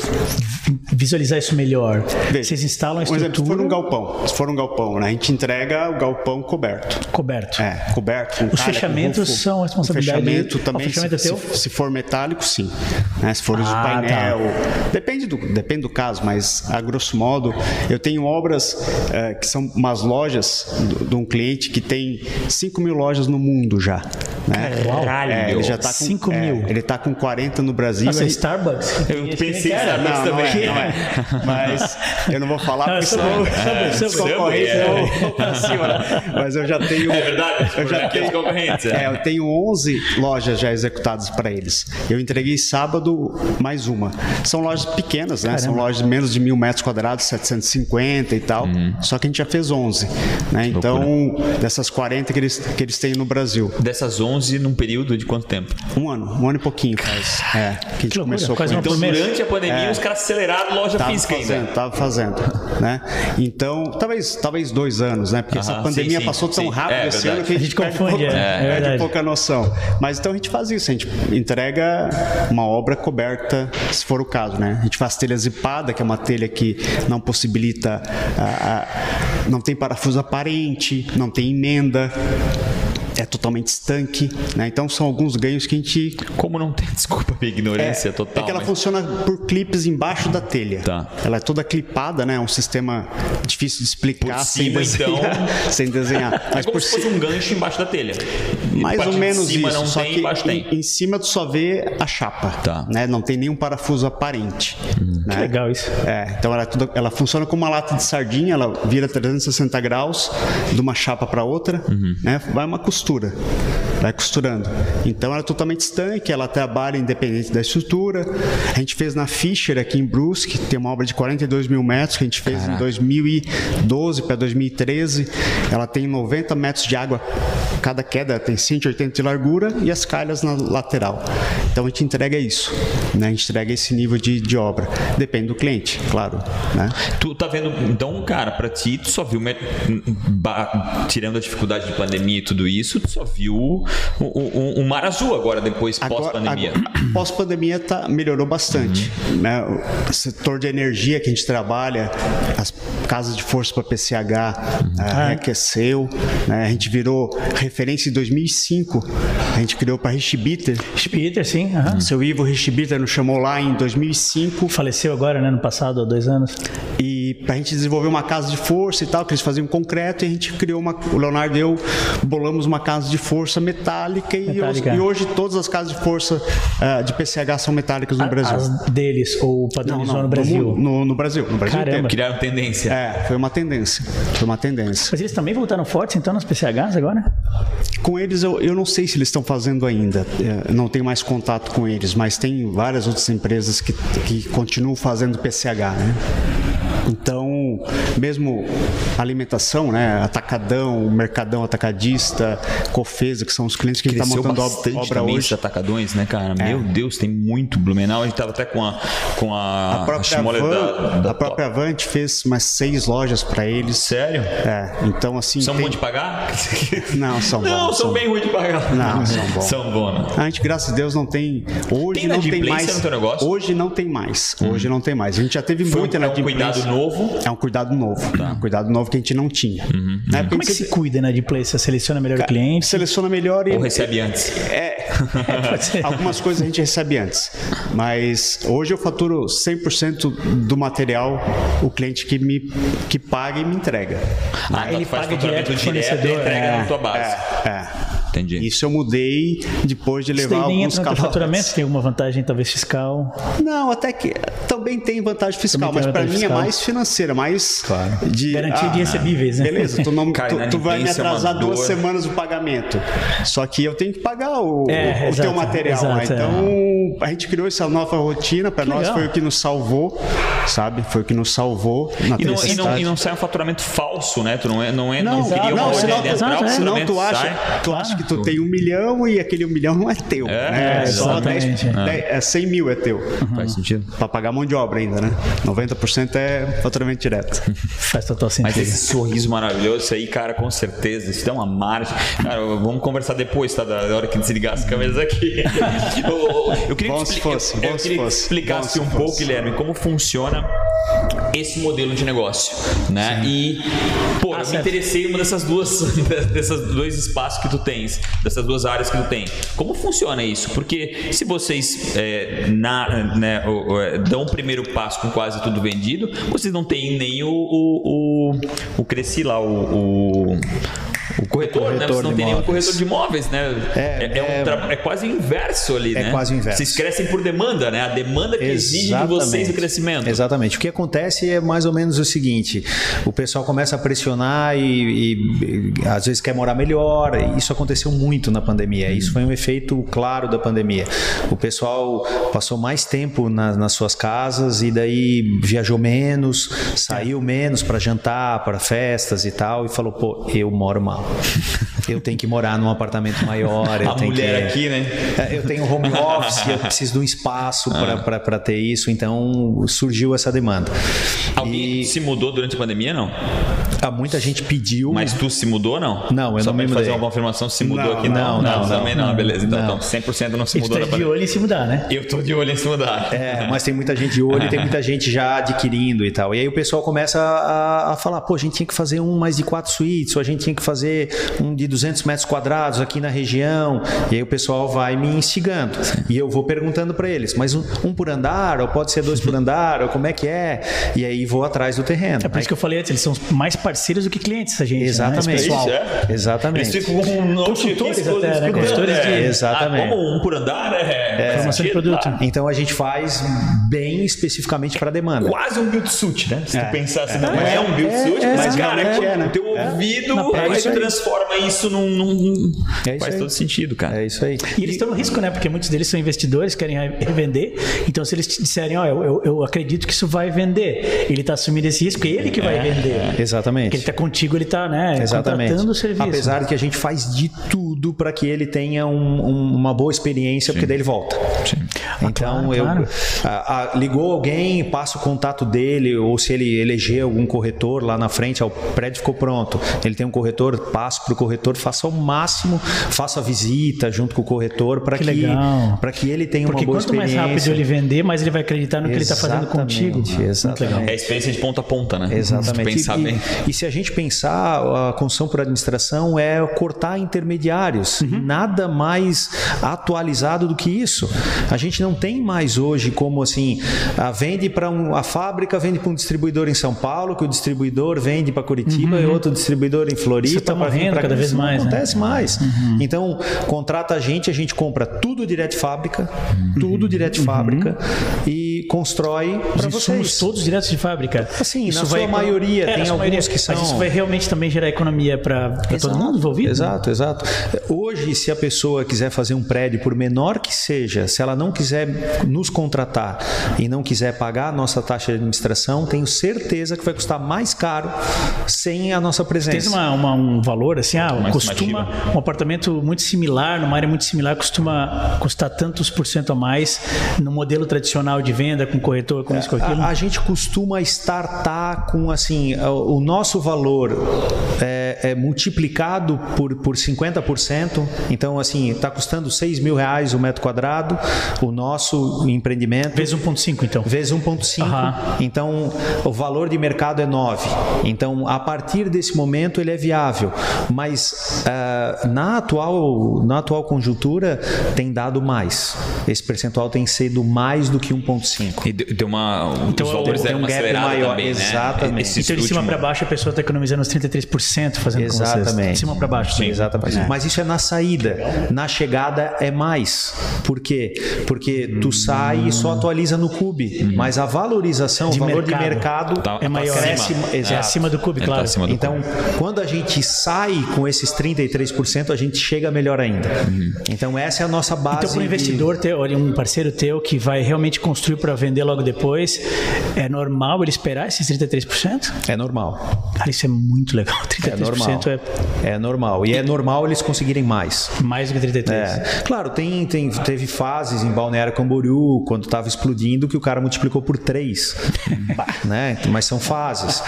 visualizar isso melhor. Veja, Vocês instalam a Por exemplo, se estrutura for um galpão, se for um galpão, né? A gente entrega o galpão coberto. coberto. É, coberto. Com Os calha, fechamentos rufo. são a responsabilidade- O fechamento o também. fechamento é se, teu? se- se for metálico, sim. Né? Se for Ah, painel. Depende, do, depende do caso, mas a grosso modo, eu tenho obras eh, que são umas lojas do- de um cliente que tem 5 mil lojas no mundo já. Né? Caralho, É, ele já tá com, 5 é, mil. ele tá com 40 no Brasil. Nossa, Ele- Starbucks? Eu pensei em. Starbucks não, não também. é, não é. Mas eu não vou falar Não, porque senão concorrentes Subway, é. Pra cima. né? Mas eu já tenho. É verdade, Eu já tenho, concorrentes. é, É. eu tenho 11 lojas já executadas para eles. Eu entreguei sábado mais uma. São lojas pequenas, né? São lojas de menos de mil metros quadrados, 750 e tal. Só que a gente já fez 11. Né? Então, dessas 40 que eles, que eles têm no Brasil. Dessas 11, 11 num período de quanto tempo? Um ano, um ano e pouquinho faz. É, que a gente Que começou com. Então, durante a pandemia, os caras aceleraram loja Tava física fazendo, ainda. tava fazendo, né? Então, talvez, talvez dois anos, né? Porque essa Aham, pandemia sim, sim, passou tão sim. rápido É, esse verdade. ano que a gente, A gente perde confunde, pouca, é, é perde pouca noção. Mas então a gente faz isso, a gente entrega uma obra coberta, se for o caso, né? A gente faz telha zipada, que é uma telha que não possibilita, ah, ah, não tem parafuso aparente, não tem emenda. É totalmente estanque, né? Então são alguns ganhos que a gente Como não tem, desculpa a minha ignorância total. é que ela mas- funciona por clipes embaixo da telha. Tá. Ela é toda clipada, né? É um sistema difícil de explicar Por sem cima, desenhar. então. sem desenhar. É Mas como por se fosse cima. um gancho embaixo da telha. Mais ou menos cima isso, não só tem, que embaixo tem. em, em cima tu só vê a chapa, Tá. né? Não tem nenhum parafuso aparente. né? Que legal isso. É, então ela, é toda- ela funciona como uma lata de sardinha, ela vira 360 graus de uma chapa para outra, Uhum. né? Vai uma costura, vai costurando. Então ela é totalmente estanque, ela trabalha independente da estrutura. A gente fez na Fischer aqui em Brusque, tem uma obra de 42 mil metros que a gente fez em 2012 para 2013. Ela tem 90 metros de água, cada queda tem 180 de largura e as calhas na lateral. Então a gente entrega isso, né? A gente entrega esse nível de, de obra. Depende do cliente, claro, né? Tu tá vendo, então, cara, pra ti, tu só viu, tirando a dificuldade de pandemia e tudo isso, tu só viu o, o, o mar azul agora, depois, pós-pandemia. Pós-pandemia tá, melhorou bastante. Uhum. Né? O setor de energia que a gente trabalha, as casas de força para PCH, Uhum. ah, reaqueceu. Né? A gente virou referência em 2005. A gente criou para Richbiter. Peter, sim. aham. Seu Ivo Richbiter nos chamou lá em 2005 Faleceu agora, né? No passado, há dois anos. e para a gente desenvolver uma casa de força e tal, que eles faziam concreto, e a gente criou uma. O Leonardo e eu bolamos uma casa de força metálica, e, Metálica. hoje, e hoje todas as casas de força ah, de PCH são metálicas no Brasil. As deles, ou Não, padronizou não, no Brasil. No, no- no Brasil, no Brasil Caramba. Criaram tendência. É, foi uma tendência. Foi uma tendência. Mas eles também voltaram fortes, então, nas PCHs agora? Com eles, eu, eu não sei se eles estão fazendo ainda. É, não tenho mais contato com eles, mas tem várias outras empresas que, que continuam fazendo PCH, né? Então, mesmo alimentação, né? Atacadão, Mercadão Atacadista, Cofesa, que são os clientes que a gente Cresceu montando bastante obra também hoje. atacadões, né, cara? É. Meu Deus, tem muito Blumenau. A gente tava até com a, com a, A própria, Schmoller Van, da, da a própria Avante fez umas seis lojas para eles. Sério? É, então assim. São tem- bons de pagar? Não, são Não, bons. são bem ruins de pagar. Não, são bons. São bons. né? A gente, graças a Deus, não tem. Hoje Tem não tem mais. Hoje não tem mais. Hoje não tem mais. A gente já teve Foi muita é um cuidado novo. É um cuidado novo. É um cuidado novo que a gente não tinha. Né? Porque Como é que se cuida, né, de play? Você seleciona melhor o cliente? seleciona melhor e. Ou recebe antes? É, ser. algumas coisas a gente recebe antes. Mas hoje eu faturo 100% do material, o cliente que me que paga e me entrega. Ah, então ele paga direto pro direto e fornecedor, entrega é. na tua base. É, é. Entendi. Isso eu mudei depois de Isso levar daí nem alguns entra teu faturamento? Tem alguma vantagem, talvez, fiscal? Não, até que também tem vantagem fiscal, Também mas tem para mim é mais financeira, mais de Garantia de recebíveis, né? Beleza, tu, não, tu, tu vai me é atrasar duas dor. semanas o pagamento. Só que eu tenho que pagar o, É, o teu exato, material lá. exato, é. Então a gente criou essa nova rotina, para nós legal. foi o que nos salvou, sabe? Foi o que nos salvou na E não, e, não, e não sai um faturamento falso, né? Tu não, é, não, é, não, Não, cria uma não, ordem senão, de entrar, exato, o é. senão faturamento tu acha, sai. tu acha que tu tem um milhão e aquele um milhão não é teu. É, né? é, Só 10, exatamente. 10, é 100 mil é teu. Faz sentido. Pra pagar mão de obra ainda, né? 90% é faturamento direto. Faz total Mas sentido. esse sorriso maravilhoso, isso aí, cara, com certeza. Isso dá uma margem. Cara, vamos conversar depois, tá? Da hora que desligar as câmeras aqui. eu, eu queria Bom que, se fosse, eu, eu queria que explicasse um pouco. Guilherme, como funciona esse modelo de negócio, né? E, pô, eu me certo. interessei em uma dessas duas, dessas dois espaços que tu dessas duas áreas que tu tem. Como funciona isso? Porque se vocês é, na- né, é, dão o primeiro passo com quase tudo vendido, vocês não têm nem o, o, o, o Cresci lá, o, o, o corretor, né? corretor Vocês não de tem nenhum imóveis. corretor de imóveis, né? É, é, um é- tra- é quase o inverso ali, É né? quase o inverso. Vocês crescem por demanda, né? A demanda que exige de vocês o crescimento. Exatamente. O que acontece é mais ou menos o seguinte: o pessoal começa a pressionar e, e- e às vezes quer morar melhor. Isso aconteceu muito na pandemia. Isso foi um efeito claro da pandemia. O pessoal passou mais tempo na- nas suas casas e daí viajou menos, saiu menos para jantar, para festas e tal, e falou: pô, eu moro mal. Eu tenho que morar num apartamento maior. Eu A tenho mulher que... aqui, né? É, Eu tenho home office, eu preciso de um espaço Ah. para ter isso, então surgiu essa demanda. Alguém E se mudou durante a pandemia, não? Ah, muita gente pediu. Mas tu se mudou ou não? Não, eu Só não me pra fazer mudei. uma confirmação se mudou Não, aqui. não, não, também não. Beleza, então, Não. então 100% não se mudou tá na de olho em se mudar, né? Eu tô de olho em se mudar. É, mas tem muita gente de olho e tem muita gente já adquirindo e tal. E aí o pessoal começa a, a falar, pô, a gente tinha que fazer um mais de quatro suítes, ou a gente tinha que fazer um de 200 metros quadrados aqui na região. E aí o pessoal vai me instigando. E eu vou perguntando para eles, mas um, um por andar, ou pode ser dois por andar, ou como é que é? E aí vou atrás do terreno. É por isso que eu falei antes, eles são mais parceiros do que clientes, essa gente. Exatamente. Né? Pessoal. Isso, é? Exatamente. Eles ficam com um note Consultores até, né? escutando. Consultores de- É. Exatamente. Ah, como um por andar é... faz Formação de produto. Ah, Então a gente faz bem especificamente para demanda. Quase um build suit, né? Se tu pensar assim, não É, é, um build é, suit, é, mas, é, cara, é, né? o teu ouvido aí é isso tu aí. transforma isso num... num- É isso Faz aí. todo sentido, cara. É isso aí. E eles estão no risco, né? Porque muitos deles são investidores, querem re- revender. Então, se eles te disserem, ó, eu, eu, eu acredito que isso vai vender, ele está assumindo esse risco, é ele que vai vender. Porque Exatamente. ele está contigo, ele está, né, Exatamente. contratando o serviço. Apesar de que a gente faz de tudo para que ele tenha um- um- uma boa experiência, porque daí ele volta. Então, claro, eu claro. a- a- ligou alguém, passa o contato dele, ou se ele eleger algum corretor lá na frente, ó, o prédio ficou pronto. Ele tem um corretor, passo para o corretor, faça o máximo, faça a visita junto com o corretor para Que que, para que ele tenha Porque uma boa quanto mais experiência. rápido ele vender, mais ele vai acreditar no que ele está fazendo contigo. Exatamente. É a experiência de ponta a ponta, né? Exatamente. pensar e, bem. E se a gente pensar, a construção por administração é cortar intermediários. Uhum. Nada mais atualizado do que isso. A gente não tem mais hoje como assim, a vende para um, a fábrica vende para um distribuidor em São Paulo, que o distribuidor vende para Curitiba e outro distribuidor em Floripa. tá morrendo cada vez mais, Não né? acontece mais. Então, contrata a gente, a gente compra tudo direto de fábrica, tudo direto de fábrica e constrói para vocês. insumos todos diretos de fábrica. Assim, na sua maioria, É, tem alguns que são- Mas isso vai realmente também gerar economia para todo mundo envolvido? né? Exato, exato. Hoje, se a pessoa quiser fazer um prédio, por menor que seja, se ela não quiser nos contratar e não quiser pagar a nossa taxa de administração, tenho certeza que vai custar mais caro sem a nossa presença. Tem uma, uma- um valor assim, ah, Uma costuma um apartamento muito similar, numa área muito similar, costuma custar tantos por cento a mais no modelo tradicional de venda, com corretor, com isso, com aquilo. A, a gente costuma startar com assim, o, o nosso valor é, é multiplicado por, por 50%. Então, assim, está custando 6 mil reais o metro quadrado, o nosso empreendimento. Vezes 1.5, então. vezes 1.5. Aham. Então, o valor de mercado é 9. Então, a partir desse momento, ele é viável. Mas ah, na, atual, na atual conjuntura, tem dado mais. Esse percentual tem sido mais do que 1.5. E deu uma. Então, os valores tem deram um uma gap acelerada maior, também, né? exatamente. Esse Então, de cima para baixo, a pessoa está economizando uns 33% fazendo com vocês. Exatamente. De cima para baixo. Sim. Exatamente. Mas isso é na saída. Na chegada é mais. Por quê? Porque tu sai e só atualiza no Cube. Mas a valorização, De o valor de mercado. mercado Tá- É maior. cresce. acima. É Exato. acima do cube, tá claro. acima do Então, quando a gente sai com esses 33%, a gente chega melhor ainda. Então, essa é a nossa base. Então, para um de- investidor teu, olha, um parceiro teu que vai realmente construir para vender logo depois, é normal ele esperar esses 33%? É normal. Cara, isso é muito legal. É normal. 33% é É normal. E é normal eles conseguirem mais. mais do que 33%. É. Claro, tem, tem, teve fases em Balneário Camboriú, quando estava explodindo, que o cara multiplicou por três. né? Mas são fases.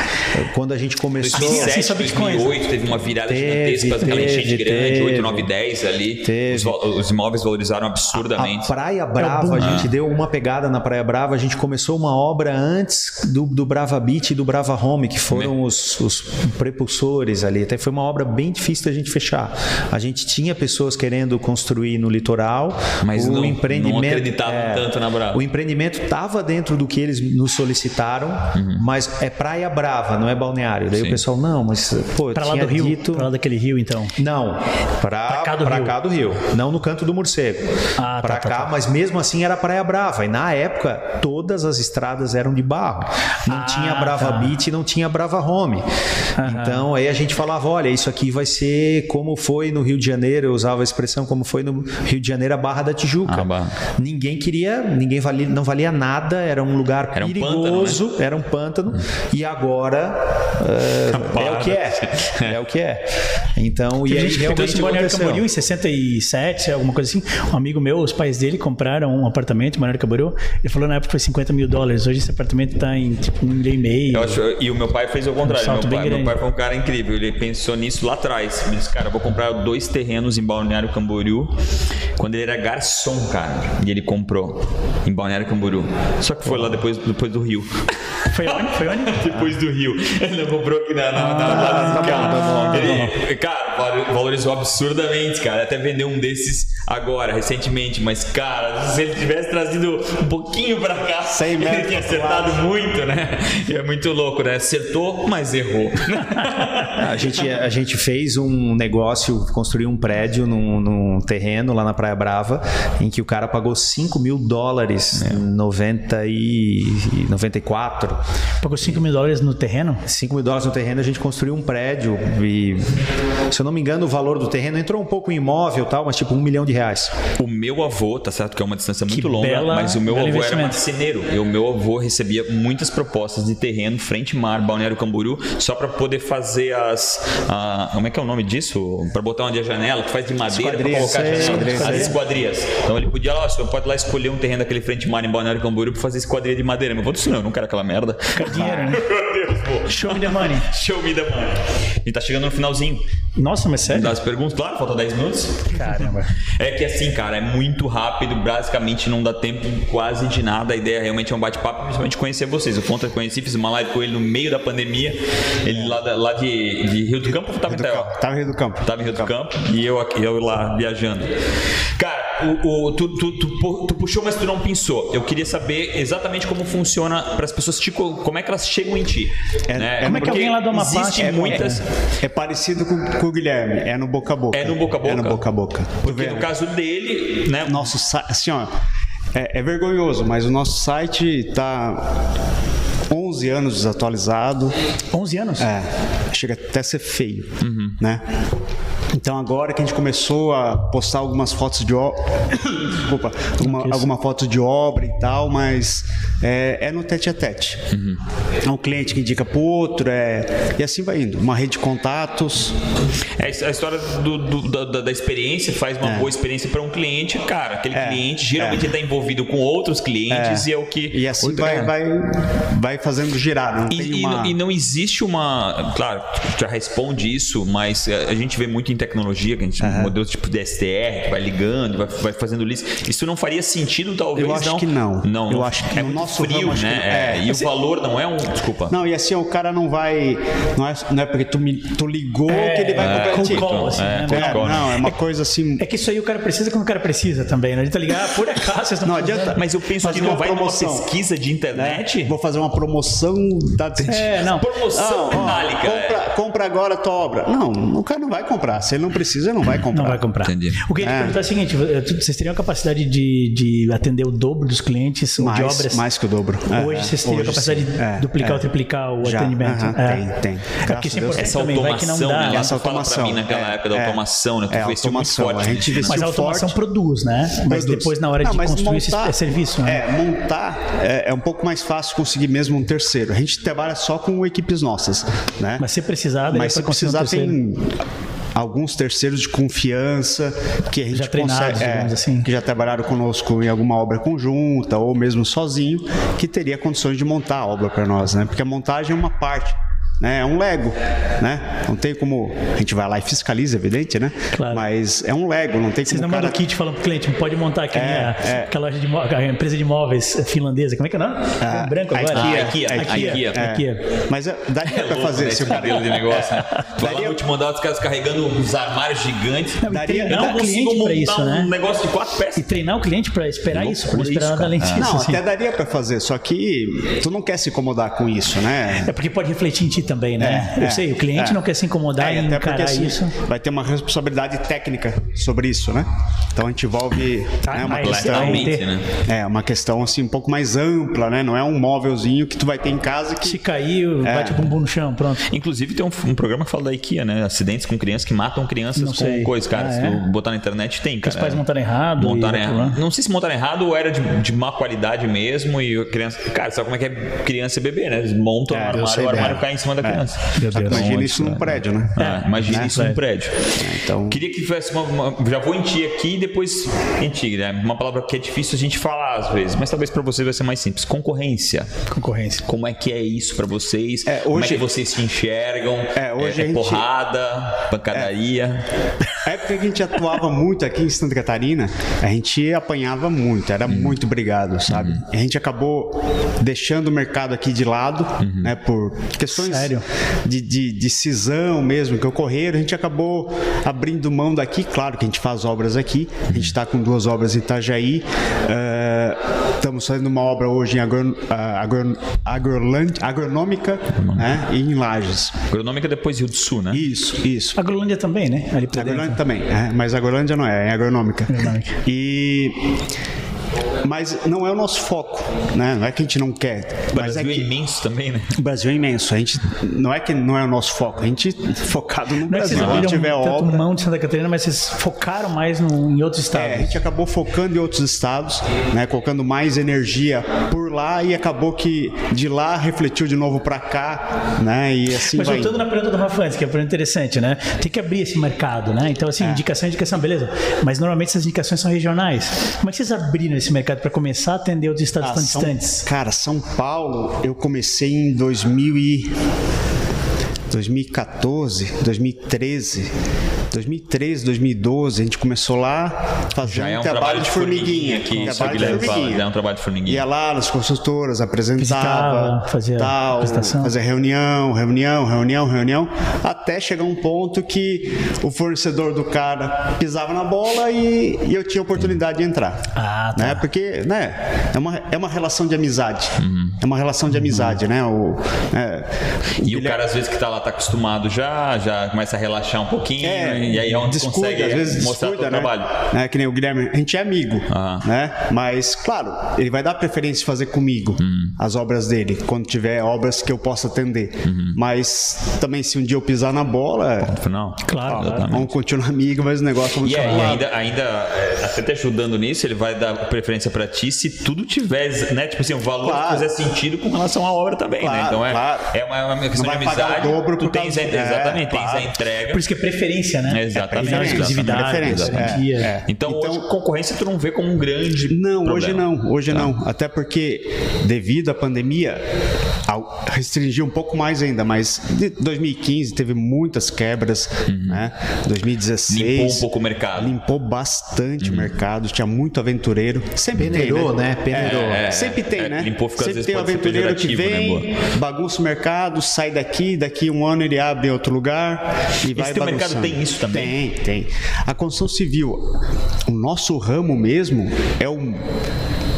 Quando a gente começou. Assim, assim, 2007, só Bitcoins, né? 2008 teve uma virada Teve, gigantesca, aquela teve, enchente grande, teve. 8, 9, 10 ali. Teve. Os, os imóveis valorizaram A absurdamente. Praia Brava, a gente deu uma pegada na Praia Brava, a gente começou uma obra antes do, do Brava Beach e do Brava Home, que foram os, os prepulsores ali. Até foi uma obra bem difícil da gente fechar. A gente tinha pessoas querendo construir no litoral, Mas o não- empreendimento, não acreditavam tanto na Brava. O empreendimento estava dentro do que eles nos solicitaram, mas é Praia Brava, não é balneário. Daí Sim. o pessoal, não, mas pô, eu Para lá tinha do Rio, dito... para lá daquele rio, então. Não, para Pra cá do pra Rio. cá do Rio. Não no canto do morcego. Ah, pra tá, tá, cá, tá. mas mesmo assim era Praia Brava. E na época, todas as estradas eram de barro. Não Ah, tinha Brava tá. Beach, não tinha Brava Home. Então aí a gente falou falava, olha, isso aqui vai ser como foi no Rio de Janeiro, eu usava a expressão como foi no Rio de Janeiro a Barra da Tijuca. Ah, Barra. Ninguém queria, ninguém valia, não valia nada, era um lugar Era um perigoso, pântano, né? era um pântano, e agora é, é o que é, é o que é. Então, e aí realmente em Balneário aconteceu. Camboriú em 67, alguma coisa assim. Um amigo meu, os pais dele compraram um apartamento em Balneário Camboriú. Ele falou na época foi 50 mil dólares. Hoje esse apartamento tá em tipo um milhão e meio. Eu acho- e o meu pai fez o contrário. Um Meu pai, meu pai foi um cara incrível. Ele pensou nisso lá atrás. Ele disse, cara, vou comprar dois terrenos em Balneário Camboriú. Quando ele era garçom, cara. E ele comprou em Balneário Camboriú. Só que foi lá depois, depois do Rio. Foi onde? Foi onde? Depois do Rio. Ele não comprou aqui na, na, na, na, Ele, cara, valo- valorizou absurdamente, cara. Até vendeu um desses agora, recentemente. Mas, cara, se ele tivesse trazido um pouquinho pra cá, 100 ele metros tinha acertado muito, né? E é muito louco, né? Acertou, mas errou. A gente, a gente fez um negócio, construiu um prédio num, num terreno lá na Praia Brava, em que o cara pagou 5 mil dólares em 90 e 94. Pagou 5 mil dólares no terreno? 5 mil dólares no terreno, a gente construiu um prédio e, se eu não me engano, o valor do terreno entrou um pouco em imóvel e tal, mas tipo um milhão de reais. O meu avô, tá certo que é uma distância muito Que longa, bela- mas o meu avô era marceneiro. E o meu avô recebia muitas propostas de terreno frente mar, Balneário Camboriú, só para poder fazer as. A- como é que é o nome disso? Para botar onde a janela, que faz de madeira para colocar a sei, janela. As esquadrias. Então ele podia lá, você pode lá escolher um terreno daquele frente mar em Balneário Camboriú para fazer esquadria de madeira. Meu avô disse: não, eu não quero aquela merda. Quero dinheiro, né? Show me the money. Show me the money. A gente tá chegando no finalzinho Nossa, mas sério? das perguntas. Claro, falta 10 minutos. Caramba. É que assim, cara, é muito rápido, basicamente não dá tempo quase de nada. A ideia realmente é um bate-papo, principalmente conhecer vocês. O eu conheci, fiz uma live com ele no meio da pandemia. Ele lá, da- lá de, de Rio do Campo, tava em Itaú? Tava em Rio do Campo. Tava em Rio do Campo e eu aqui, eu lá viajando. Cara, o, o- tu, tu, tu, tu puxou, mas tu não pensou. Eu queria saber exatamente como funciona para as pessoas te, co- como é que elas chegam em ti. É- né? é Como é que alguém lá do Amapá Existem chega- muitas. É parecido com, com o Guilherme, é no boca a boca. É no boca a boca? É no boca a boca. Porque no caso dele, né? Nosso site, assim, ó, é, é vergonhoso, mas o nosso site tá 11 anos desatualizado. 11 anos? É, chega até a ser feio, Uhum. né? Então agora que a gente começou a postar algumas fotos de obra, desculpa, alguma, alguma foto de obra e tal, mas é, é no tete a tete. Uhum. É um cliente que indica pro outro, é, e assim vai indo. Uma rede de contatos. É a história do- do- da- da, experiência, faz uma boa experiência para um cliente, cara. Aquele É, cliente geralmente é. está envolvido com outros clientes e é o que. E assim Outra- vai, vai, vai fazendo girar. Não E, e uma... e não existe uma. Claro, já responde isso, mas a gente vê muito em tecnologia, que a gente modelos tipo de STR, que vai ligando, vai, vai fazendo list. Isso não faria sentido, talvez? Eu acho não? que não. Não, Eu não. acho que é no nosso frio, ramo, acho que né? não. É, É. E o valor não é um. Desculpa. Não, e assim, o cara não vai. Não é, não é porque tu, me, tu ligou que ele vai é, ti. call, assim, É, né? É, call, né? não, é uma coisa assim. É que isso aí o cara precisa quando o cara precisa também, né? Não adianta ligar, ah, por acaso vocês Não precisando. adianta. Mas eu penso que não uma vai numa promoção. pesquisa de internet. Vou fazer uma promoção da. É, não. Promoção Não, ó, é. compra, compra agora a tua obra. Não, o cara não vai comprar. Se ele não precisa, não vai comprar. Não vai comprar. Entendi. O que eu ia É. perguntar é o seguinte: tu- vocês teriam a capacidade de, de atender o dobro dos clientes ou de Mais, obras? mais que o dobro. É, Hoje é. vocês teriam a capacidade sim. de É, duplicar é. ou triplicar o Já, atendimento? aham, é. tem, tem. É porque isso é importante Essa também, vai que não automação, dá. né? Essa pra mim automação, naquela é, época da é, automação, né? Tu é, automação, forte a gente investiu Mas a automação forte. produz, né? Mas Produz. depois, na hora Não, de construir esse montar- é serviço, né? É, montar é, é um pouco mais fácil conseguir mesmo um terceiro. A gente trabalha só com equipes nossas, né? Mas se precisar, Mas se um precisar terceiro. tem alguns terceiros de confiança que a gente Já treinados, consegue, é, assim. que já trabalharam conosco em alguma obra conjunta ou mesmo sozinho, que teria condições de montar a obra para nós, né? Porque a montagem é uma parte né? É um Lego, né? Não tem como a gente vai lá e fiscaliza, evidente, né? Claro. Mas é um Lego, não tem Vocês como não o cara mandam kit falando pro cliente, pode montar aqui a, minha, é. aquela loja de a empresa de imóveis finlandesa. Como é que é o nome? Ah, É branco agora? Ah, IKEA, IKEA, IKEA. IKEA. É. IKEA. Mas é, daria É para louco, fazer né, se esse modelo de negócio, né? Daria- no último andar, os caras carregando uns armários gigantes. Não, e Daria- treinar não o cliente consigo para montar isso, um né? negócio de quatro E peças. treinar o cliente para esperar Que isso, para loucura esperar nada além disso. Não, assim. até daria para fazer, só que tu não quer se incomodar com isso, né? É porque pode refletir em ti também, né? É, eu é, sei, o cliente é. não quer se incomodar É, em até porque encarar assim, isso. vai ter uma responsabilidade técnica sobre isso, né? Então a gente envolve Tá, né, uma questão, né? é uma questão assim um pouco mais ampla, né? Não é um móvelzinho que tu vai ter em casa que Se caiu, É. bate o bumbum no chão, pronto. Inclusive tem um, um programa que fala da IKEA, né? Acidentes com crianças que matam crianças Não com sei. coisas, cara. Ah, se é? tu botar na internet, tem, cara. Os pais montaram errado. Montaram errado. Não sei se montaram errado ou era de, de má qualidade mesmo e a criança. Cara, sabe como é que é criança e bebê, né? Eles montam É, eu armário, o armário cai em cima da É. criança. Deus. imagina isso num prédio, né? Ah, imagina Né? isso num prédio. então- Queria que tivesse uma, uma- Já vou em ti aqui e depois em ti, né? Uma palavra que é difícil a gente falar às vezes, mas talvez pra vocês vai ser mais simples. Concorrência. Concorrência. Como é que é isso pra vocês? É, Como é hoje- que vocês se enxergam? É, hoje é, a gente- porrada, pancadaria. A época que a gente atuava muito aqui em Santa Catarina, a gente apanhava muito, era muito brigado, sabe? A gente acabou deixando o mercado aqui de lado, né? Por questões Sério? de, de, de cisão mesmo que ocorreram, a gente acabou abrindo mão daqui. Claro que a gente faz obras aqui, a gente está com duas obras em Itajaí, eh, estamos fazendo uma obra hoje em agro, ah, agro, agrolândia- agronômica né? e em Lages. Agronômica depois Rio do Sul, né? Isso, isso. A Grolândia também, né? Ali pra Agrolândia dentro. Também, é, mas Agrolândia não é, é agronômica. Agronômica. E mas não é o nosso foco, né? Não é que a gente não quer, O mas é Brasil é, que imenso também, né? o Brasil é imenso. A gente não é que não é o nosso foco, a gente é focado no Não é que Brasil. vocês Se abriram tiver tanto obra, mão de Santa Catarina, mas vocês focaram mais no, em outros é, a estados. gente acabou focando em outros estados, né, colocando mais energia por lá e acabou que de lá refletiu de novo para cá, né? E assim Mas vai. voltando na pergunta do Rafa antes, que é uma pergunta interessante, né? Tem que abrir esse mercado, né? Então, É. assim, indicação, indicação, beleza. Mas normalmente essas indicações são regionais. Como é que vocês abriram esse mercado para começar a atender outros estados Ah, tão São- distantes? Cara, São Paulo, eu comecei em 2000 e 2014, 2013, 2013, 2012, a gente começou lá fazendo é um trabalho, de formiguinha, aqui, isso trabalho que de fala, formiguinha. já é um trabalho de formiguinha. Ia lá nas consultoras, apresentava, Visitava, fazia tal, fazia reunião, reunião, reunião, reunião, até chegar um ponto que o fornecedor do cara pisava na bola e, e eu tinha oportunidade de entrar. Ah, tá. Né? Porque né, é, uma, é uma relação de amizade. Uhum. É uma relação de amizade, né? O, é, E o cara, às vezes, que tá lá, tá acostumado já, já começa a relaxar um pouquinho, e aí é onde descuida, consegue às vezes mostrar descuida, o né? trabalho. É, que nem o Guilherme, a gente é amigo, Aham. né? Mas, claro, ele vai dar preferência de fazer comigo Hum. as obras dele, quando tiver obras que eu possa atender. Uhum. Mas também, se um dia eu pisar na bola, No final. Claro, vamos continuar amigo, mas o negócio vamos E, é, e ainda, ainda é, até te ajudando nisso, ele vai dar preferência pra ti se tudo tiver, né? Tipo assim, o valor Claro. fazer sentido com relação à obra também, né? Claro, Então é, claro. é uma, uma questão de pagar o amizade. dobro tu por tens a, causa- é, exatamente, tens a entrega. Por isso que é preferência, né? Exatamente. É exclusividade, Preferência, é, é. Então, Então- hoje concorrência tu não vê como um grande Não, problema. hoje não, hoje Tá. não. Até porque, devido à pandemia, ao- restringiu um pouco mais ainda, mas de 2015 teve muitas quebras, né? 2016. Uhum. Limpou um pouco o mercado. Uhum. Limpou bastante o mercado, tinha muito aventureiro. Sempre Peneirou, tem, né? né? Peneirou. É, sempre tem, é, né? limpou fica, Sempre tem um aventureiro que pejorativo, vem, né, bagunça o mercado, sai daqui, daqui um ano ele abre em outro lugar e vai teu mercado bagunçando. tem isso também? Tem, tem. A construção civil, o nosso ramo mesmo é o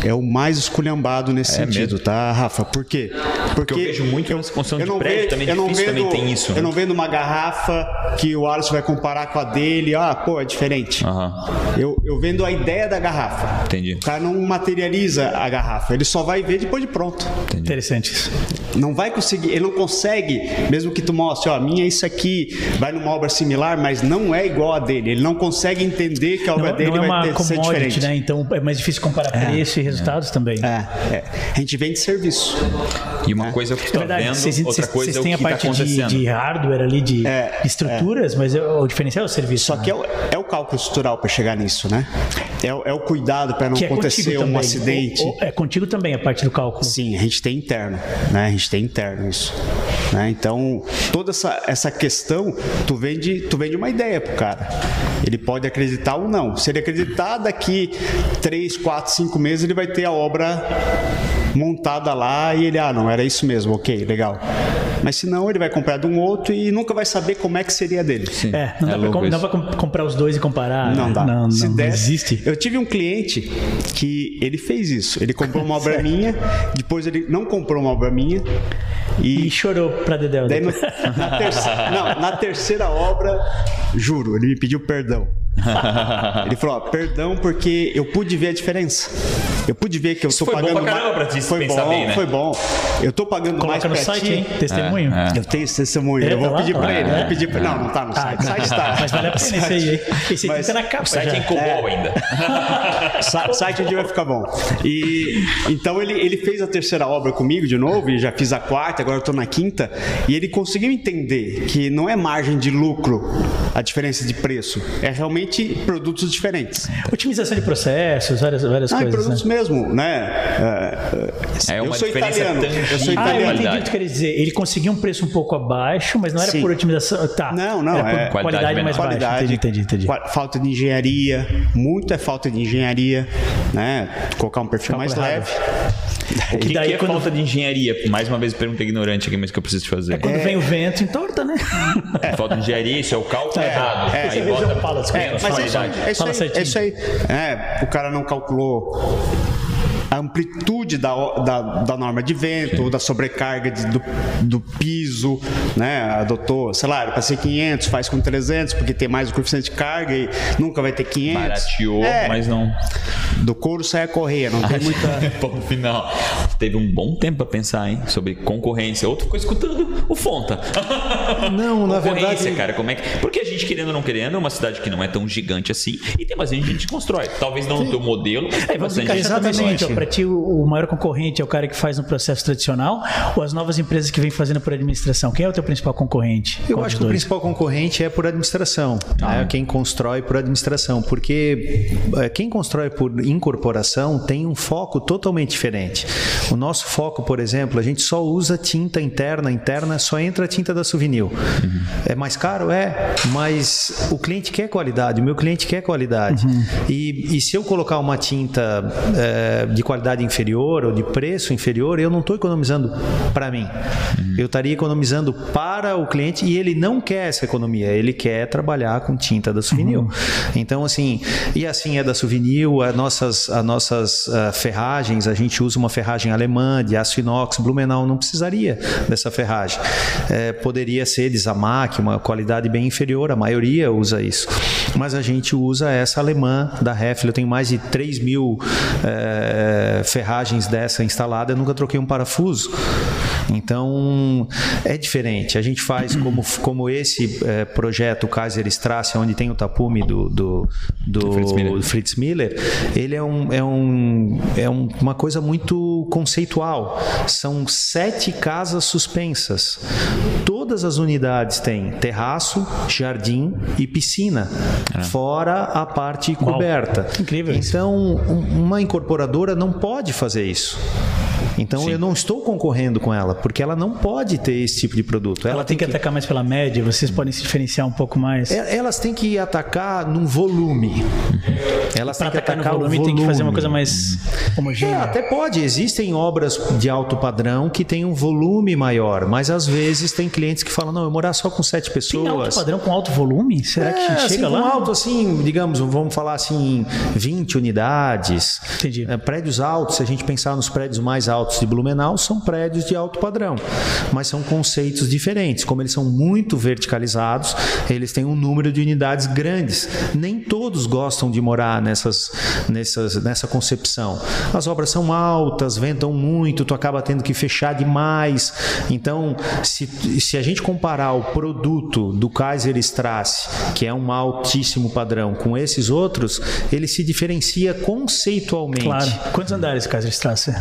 é o mais esculhambado nesse É sentido, mesmo? tá, Rafa? Por quê? Porque eu vejo muito nessa construção de não prédio também, eu não difícil vendo, também tem isso, Eu né? não vendo uma garrafa que o Alisson vai comparar com a dele, ah, pô, é diferente. Aham. Eu, eu vendo a ideia da garrafa. Entendi. O cara não materializa a garrafa, ele só vai ver depois de pronto. Interessante isso. Não vai conseguir, ele não consegue, mesmo que tu mostre, ó, a minha é isso aqui, vai numa obra similar, mas não é igual a dele. Ele não consegue entender que a obra Não, dele não é vai uma ter, ser diferente. né? Então é mais difícil comparar preço e resultados também. É, é. A gente vende serviço. E uma coisa que tu É tá vendo, vocês, outra vocês- coisa vocês é o têm que a tá parte de, acontecendo. de hardware ali, de É, estruturas, mas é- o diferencial é o serviço. Só né? que é o, é o cálculo estrutural para chegar nisso, né? É, o- é o cuidado para não Que é acontecer um também. acidente. Ou- ou- é contigo também a parte do cálculo. Sim, a gente tem interno, né? A gente tem interno isso, né? Então toda essa, essa questão, tu vende, tu vende uma ideia pro cara. Ele pode acreditar ou não. Se ele acreditar, daqui 3, 4, 5 meses ele vai ter a obra montada lá e ele, ah, não, era isso mesmo, ok, legal. Mas se não, ele vai comprar de um outro e nunca vai saber como é que seria dele. É, não É dá pra, louco com- isso. não dá pra com- comprar os dois e comparar. Não dá. Não, Se não, não desse- existe. Eu tive um cliente que ele fez isso. Ele comprou uma obra minha, depois ele não comprou uma obra minha, E, E chorou pra Dedéu. daí na, terceira, não, na terceira obra, juro, ele me pediu perdão. Ele falou, ó, perdão porque eu pude ver a diferença. Eu pude ver que eu tô foi bom pagando pra caramba mais. pra foi bom, bem, né? foi bom. Eu tô pagando Coloca no mais pra site, ti. hein? Testemunho. É, Eu tenho esse testemunho, É, eu vou tá pedir tá pra lá, ele. é. Vou pedir pra... Não, não tá no Ah, site. site tá. Mas vale a pena esse aí, hein? Esse aí tá na capa O site já. é em COBOL É. ainda. Sa- site um dia vai ficar bom. E então ele, ele fez a terceira obra comigo de novo, e já fiz a quarta, agora eu tô na quinta, e ele conseguiu entender que não é margem de lucro a diferença de preço, é realmente produtos diferentes. Otimização de processos, várias, várias Ah, e coisas. produtos né? mesmo, né? É, É eu uma sou diferença italiano, eu sou tangível. Ah, eu italiano. entendi o Qualidade. que tu quer dizer. Ele conseguiu um preço um pouco abaixo, mas não era Sim. por otimização. Tá. Não, não, Era por é- qualidade, Qualidade mais menor. baixa. qualidade, Entendi, entendi, entendi. falta de engenharia, muito é falta de engenharia, né? Colocar um perfil mais leve. O que, daí que é quando- falta de engenharia? Mais uma vez, pergunta ignorante aqui, mas que eu preciso te fazer. Quando vem o vento, entorta, né? Falta de engenharia, isso é o cálculo errado. é. Aí vez bota eu falo, desculpa, É, mas é isso, é isso aí, é isso aí. É, o cara não calculou a amplitude da, o- da, da norma de vento, ou da sobrecarga de- do, do piso, né? Adotou, sei lá, para ser 500, faz com 300, porque tem mais o coeficiente de carga e nunca vai ter 500. Barateou, É, mas não. Do couro sai a correia, não tem muita... Ponto final. Teve um bom tempo pra pensar, hein? Sobre concorrência. Outro ficou escutando o Fonta. Não, na Concorrência, verdade- cara, como é que. Porque a gente, querendo ou não querendo, é uma cidade que não é tão gigante assim e tem bastante gente que constrói. Talvez não no teu modelo, É, bastante gente. o Exatamente. Pra ti o, o maior concorrente é o cara que faz no processo tradicional ou as novas empresas que vêm fazendo por administração? Quem é o teu principal concorrente? Eu Qual acho que o principal concorrente é por administração, né? quem constrói por administração, porque eh, quem constrói por incorporação tem um foco totalmente diferente. O nosso foco, por exemplo, a gente só usa tinta interna, interna só entra a tinta da Souvenir. É mais caro? É, mas o cliente quer qualidade, o meu cliente quer qualidade. E, e se eu colocar uma tinta eh, de qualidade inferior ou de preço inferior, eu não estou economizando para mim. Eu estaria economizando para o cliente e ele não quer essa economia, ele quer trabalhar com tinta da Souvenir. Então, assim, e assim é da Souvenir, as nossas, as nossas ah, ferragens, a gente usa uma ferragem alemã de aço inox, Blumenau não precisaria dessa ferragem. Eh, poderia ser de Zamac, uma qualidade bem inferior, a maioria usa isso. Mas a gente usa essa alemã da Heffel, eu tenho mais de 3 mil eh, ferragens dessa instalada, eu nunca troquei um parafuso. Então é diferente. A gente faz como, como esse eh, projeto Kaiser Strasse, onde tem o tapume do, do, do Fritz Miller. Fritz Miller, ele é, um, é, um, é um- uma coisa muito conceitual. São sete casas suspensas. Todas as unidades têm terraço, jardim e piscina, fora a parte Uau. coberta. Incrível isso. Então, um- uma incorporadora não pode fazer isso. Então eu não estou concorrendo com ela, porque ela não pode ter esse tipo de produto. Ela tem que atacar mais pela média, vocês podem se diferenciar um pouco mais. E- Elas têm que atacar num volume. Elas Para têm que atacar no atacar volume, o tem que fazer uma volume. coisa mais É, homogênea. até pode. Existem obras de alto padrão que têm um volume maior, mas às vezes tem clientes que falam: não, eu morar só com sete pessoas. Tem alto padrão com alto volume? Será que É, chega assim, lá? com alto, assim, digamos, vamos falar assim, 20 unidades. Entendi. É, prédios altos, se a gente pensar nos prédios mais altos de Blumenau, são prédios de alto padrão. Mas são conceitos diferentes. Como eles são muito verticalizados, eles têm um número de unidades grandes. Nem todos gostam de morar nessas, nessas, nessa concepção. As obras são altas, ventam muito, tu acaba tendo que fechar demais. Então, se, se a gente comparar o produto do Kaiser Strasse, que é um altíssimo padrão, com esses outros, ele se diferencia conceitualmente. Claro. Quantos andares, Kaiser Strasse?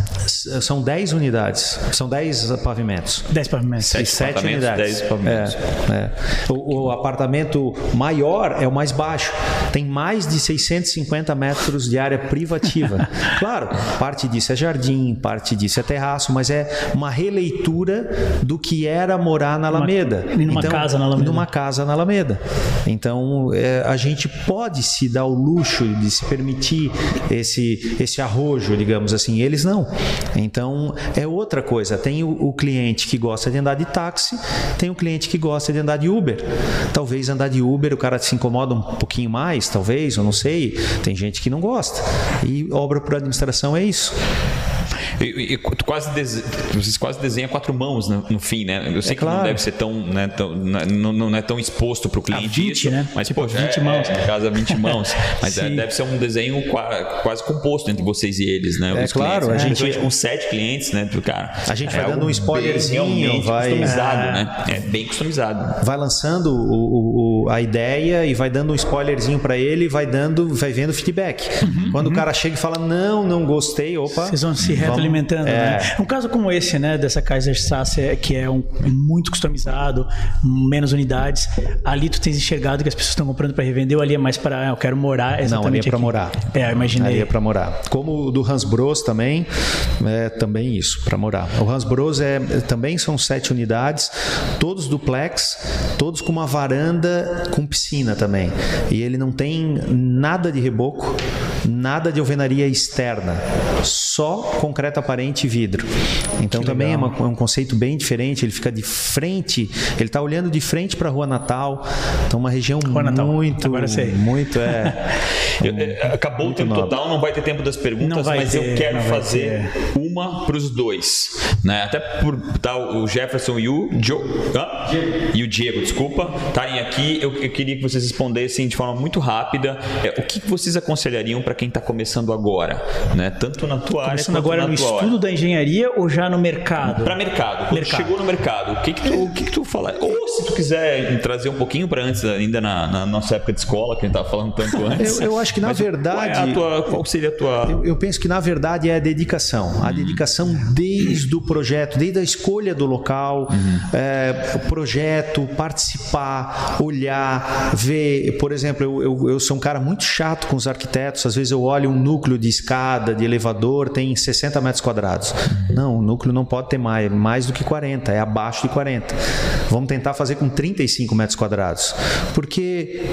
São 10 unidades, são 10 pavimentos. 10 pavimentos. Sete E sete apartamentos, unidades. 10 pavimentos. É, é. O, o apartamento maior é o mais baixo. Tem mais de 650 metros de área privativa. Claro, parte disso é jardim, parte disso é terraço, mas é uma releitura do que era morar na Alameda. e numa casa na Alameda. Numa casa na Alameda. Então, é, a gente pode se dar o luxo de se permitir esse, esse arrojo, digamos assim. Eles não. Então, é outra coisa. Tem o, o cliente que gosta de andar de táxi, tem o cliente que gosta de andar de Uber. Talvez andar de Uber o cara se incomoda um pouquinho mais, talvez, eu não sei. Tem gente que não gosta. E obra por administração é isso. E, e, tu quase dese... Vocês quase desenham quatro mãos no, no fim, né? Eu sei É que não claro. deve ser tão, né, tão não, não é tão exposto para o cliente 20, isso, né? mas Tipo, poxa, 20 é, mãos. É, no caso, é 20 mãos. Mas é, deve ser um desenho qua- quase composto entre vocês e eles, né? É os claro, clientes, a né? gente- Principalmente com sete clientes, né? do Cara, A gente é vai dando um spoilerzinho, vai- customizado, É. né? É bem customizado. vai lançando o- o- a ideia e vai dando um spoilerzinho pra ele, e vai dando, vai vendo feedback. Quando o cara chega e fala não, não gostei, opa, Vocês vão se vamos- retroalimentando, é. né? Um caso como esse, né, dessa Kaiserstrasse, que é um, muito customizado, menos unidades, ali tu tens enxergado que as pessoas estão comprando para revender ou ali é mais para, ah, eu quero morar Não, ali exatamente é aqui? morar. É, eu imaginei. Ali é pra morar. Como o do Hans Bros também, é também isso, pra morar. O Hans Bros é, também são sete unidades, todos duplex, todos com uma varanda com piscina também. E ele não tem nada de reboco, nada de alvenaria externa, só concreto aparente e vidro. Então também é, uma- é um conceito bem diferente, ele fica de frente, ele está olhando de frente para a Rua Natal, então uma região Rua Natal, muito, agora sei. muito é Eu- é, acabou o tempo nobre. total, não vai ter tempo das perguntas, mas ter, eu quero fazer uma para os dois. Né? Até por tá, o Jefferson e o Joe, hã? e o Diego, desculpa, estarem aqui. Eu, eu queria que vocês respondessem de forma muito rápida é, o que, que vocês aconselhariam para quem está começando agora, né? tanto na tua área agora no estudo da engenharia ou já no mercado? Para mercado. Mercado. chegou no mercado, o que que tu, o que que tu fala? Ou se tu quiser trazer um pouquinho para antes, ainda na, na nossa época de escola, que a gente estava falando tanto antes. Eu- eu acho que, na Mas Qual, é verdade- tua, qual seria a tua... Eu, eu penso que na verdade é a dedicação. A dedicação desde o projeto, desde a escolha do local, é, o projeto, participar, olhar, ver. Por exemplo, eu, eu, eu sou um cara muito chato com os arquitetos. Às vezes eu olho um núcleo de escada, de elevador, tem 60 metros quadrados. Não, o núcleo não pode ter mais, mais do que 40, é abaixo de 40. Vamos tentar fazer com 35 metros quadrados. Porque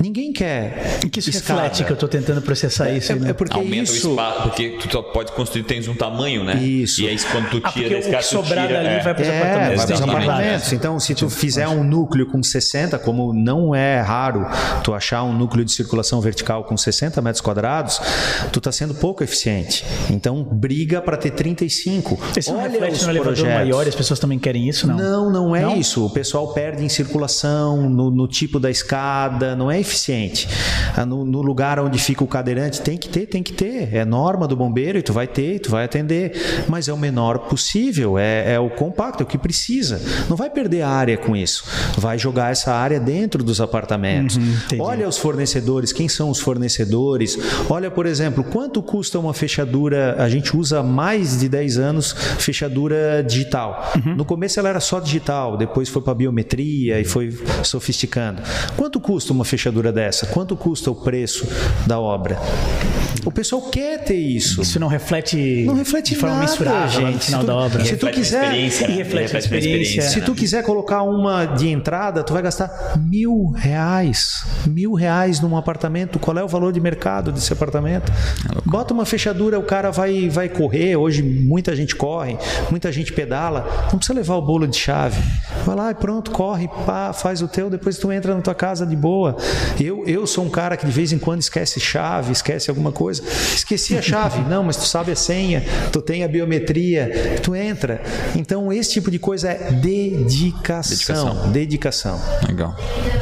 ninguém quer. Que isso escada. reflete que eu estou tentando processar isso? É, né? é porque Aumenta isso. o espaço, porque tu só pode construir, tens um tamanho, né? Isso. E aí quando tu Ah, tira o cara, que tu sobrar tira, dali é. vai para os É, apartamentos. vai Exatamente. apartamentos. Então, se tu fizer um núcleo com 60, como não é raro tu achar um núcleo de circulação vertical com 60 metros quadrados, tu está sendo pouco eficiente. Então, briga para ter 35. Esse não Olha reflete no elevador projetos. maior e as pessoas também querem isso, não? Não, não é Não? isso. O pessoal perde em circulação, no, no tipo da escada, não é eficiente. Ah, No, no lugar onde fica o cadeirante, tem que ter, tem que ter. É norma do bombeiro e tu vai ter, tu vai atender. Mas é o menor possível, é, é o compacto, é o que precisa. Não vai perder área com isso. Vai jogar essa área dentro dos apartamentos. Uhum. Olha os fornecedores, quem são os fornecedores? Olha, por exemplo, quanto custa uma fechadura? A gente usa há mais de 10 anos fechadura digital. Uhum. No começo ela era só digital, depois foi para biometria e foi sofisticando. Quanto custa uma fechadura dessa? Quanto custa o preço da obra? O pessoal quer ter isso. Isso não reflete, Não reflete de forma nada, mensurável lá no gente. final Se tu- da obra. se tu Reflete quiser- experiência, né? E reflete na experiência. Se tu quiser colocar uma de entrada, tu vai gastar mil reais. Mil reais num apartamento. Qual é o valor de mercado desse apartamento? Bota uma fechadura, o cara vai, vai correr. Hoje muita gente corre, muita gente pedala. Não precisa levar o bolo de chave. Vai lá e pronto, corre, pá, faz o teu, depois tu entra na tua casa de boa. Eu, eu sou um cara que de vez em quando esquece chave, esquece alguma coisa. Esqueci a chave. Não, mas tu sabe a senha, tu tem a biometria, tu entra. Então esse tipo de coisa é dedicação. Dedicação. Legal.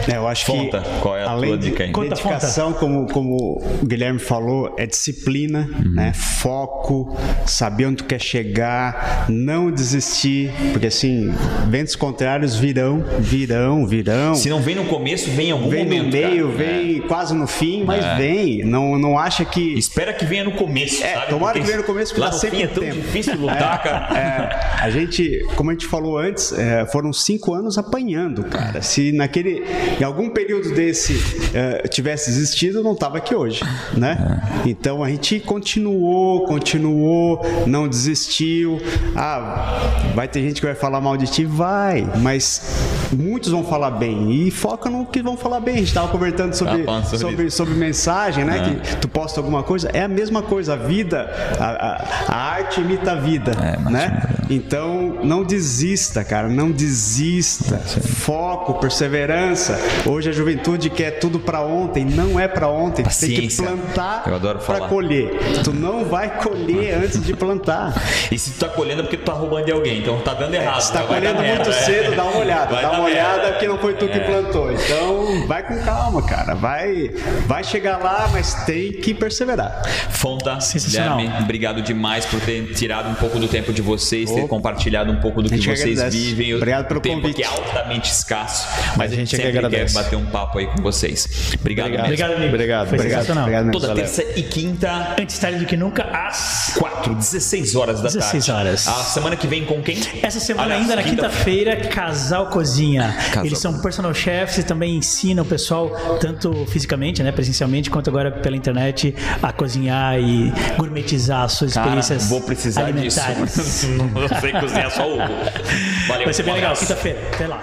É, eu acho Fonta, que qual é a além tua de dica aí? Conta, dedicação, como, como o Guilherme falou, é disciplina, Uhum. né? foco, saber onde tu quer chegar, não desistir, porque assim, ventos contrários virão, virão, virão. Se não vem no começo, vem em algum Vem momento. no meio, cara. Vem quase no fim, mas É. vem. Não, não acha que. Espera que venha no começo, É, sabe? tomara Porque que venha no começo, porque lá dá no sempre fim é tão tempo. difícil lutar, cara. É, a gente, como a gente falou antes, é, foram cinco anos apanhando, cara. Se naquele, em algum período desse é, tivesse existido, não tava aqui hoje, né? Então a gente continuou, continuou, não desistiu. Ah, vai ter gente que vai falar mal de ti, vai, mas muitos vão falar bem e foca no que vão falar bem. A gente tava conversando, falando sobre, Tava falando sobre sobre, sobre, mensagem, né? Que tu posta alguma coisa. É a mesma coisa. A vida, a, a, a arte imita a vida, né? Então, não desista, cara. Não desista. Foco, perseverança. Hoje a juventude quer tudo pra ontem. Não é pra ontem. Tu tem que Paciência. plantar falar. colher. Tu não vai colher antes de plantar. E se tu tá colhendo é porque tu tá roubando de alguém, então tá dando errado. Se tá dar colhendo merda, muito é. cedo, dá uma olhada. Vai dá uma olhada merda. porque não foi tu que É. plantou. Então, vai com calma, cara. Vai, vai chegar lá, mas tem que perseverar. Fonta, Sensacional. Guilherme, obrigado demais por ter tirado um pouco do tempo de vocês, ter Opa. compartilhado um pouco do A que gente que vocês agradece. vivem. Obrigado pelo o tempo convite. que é altamente escasso, mas a gente, gente que sempre quer bater um papo aí com vocês. Obrigado, mesmo. Obrigado, amigo. Obrigado, Foi obrigado, sensacional. obrigado. Toda Valeu. terça e quinta, Antes tarde do que nunca, às 4, 16 horas da 16 tarde. horas. A semana que vem com quem? Essa semana Aliás, ainda na quinta- quinta-feira, Casal Cozinha. Casal Eles são personal chefs e também ensinam o pessoal, tanto fisicamente, né, presencialmente, quanto agora pela internet, a cozinhar e gourmetizar as suas Cara, experiências vou precisar disso. Não sei cozinhar só ovo. Valeu. Vai ser bem legal, quinta-feira. Até lá.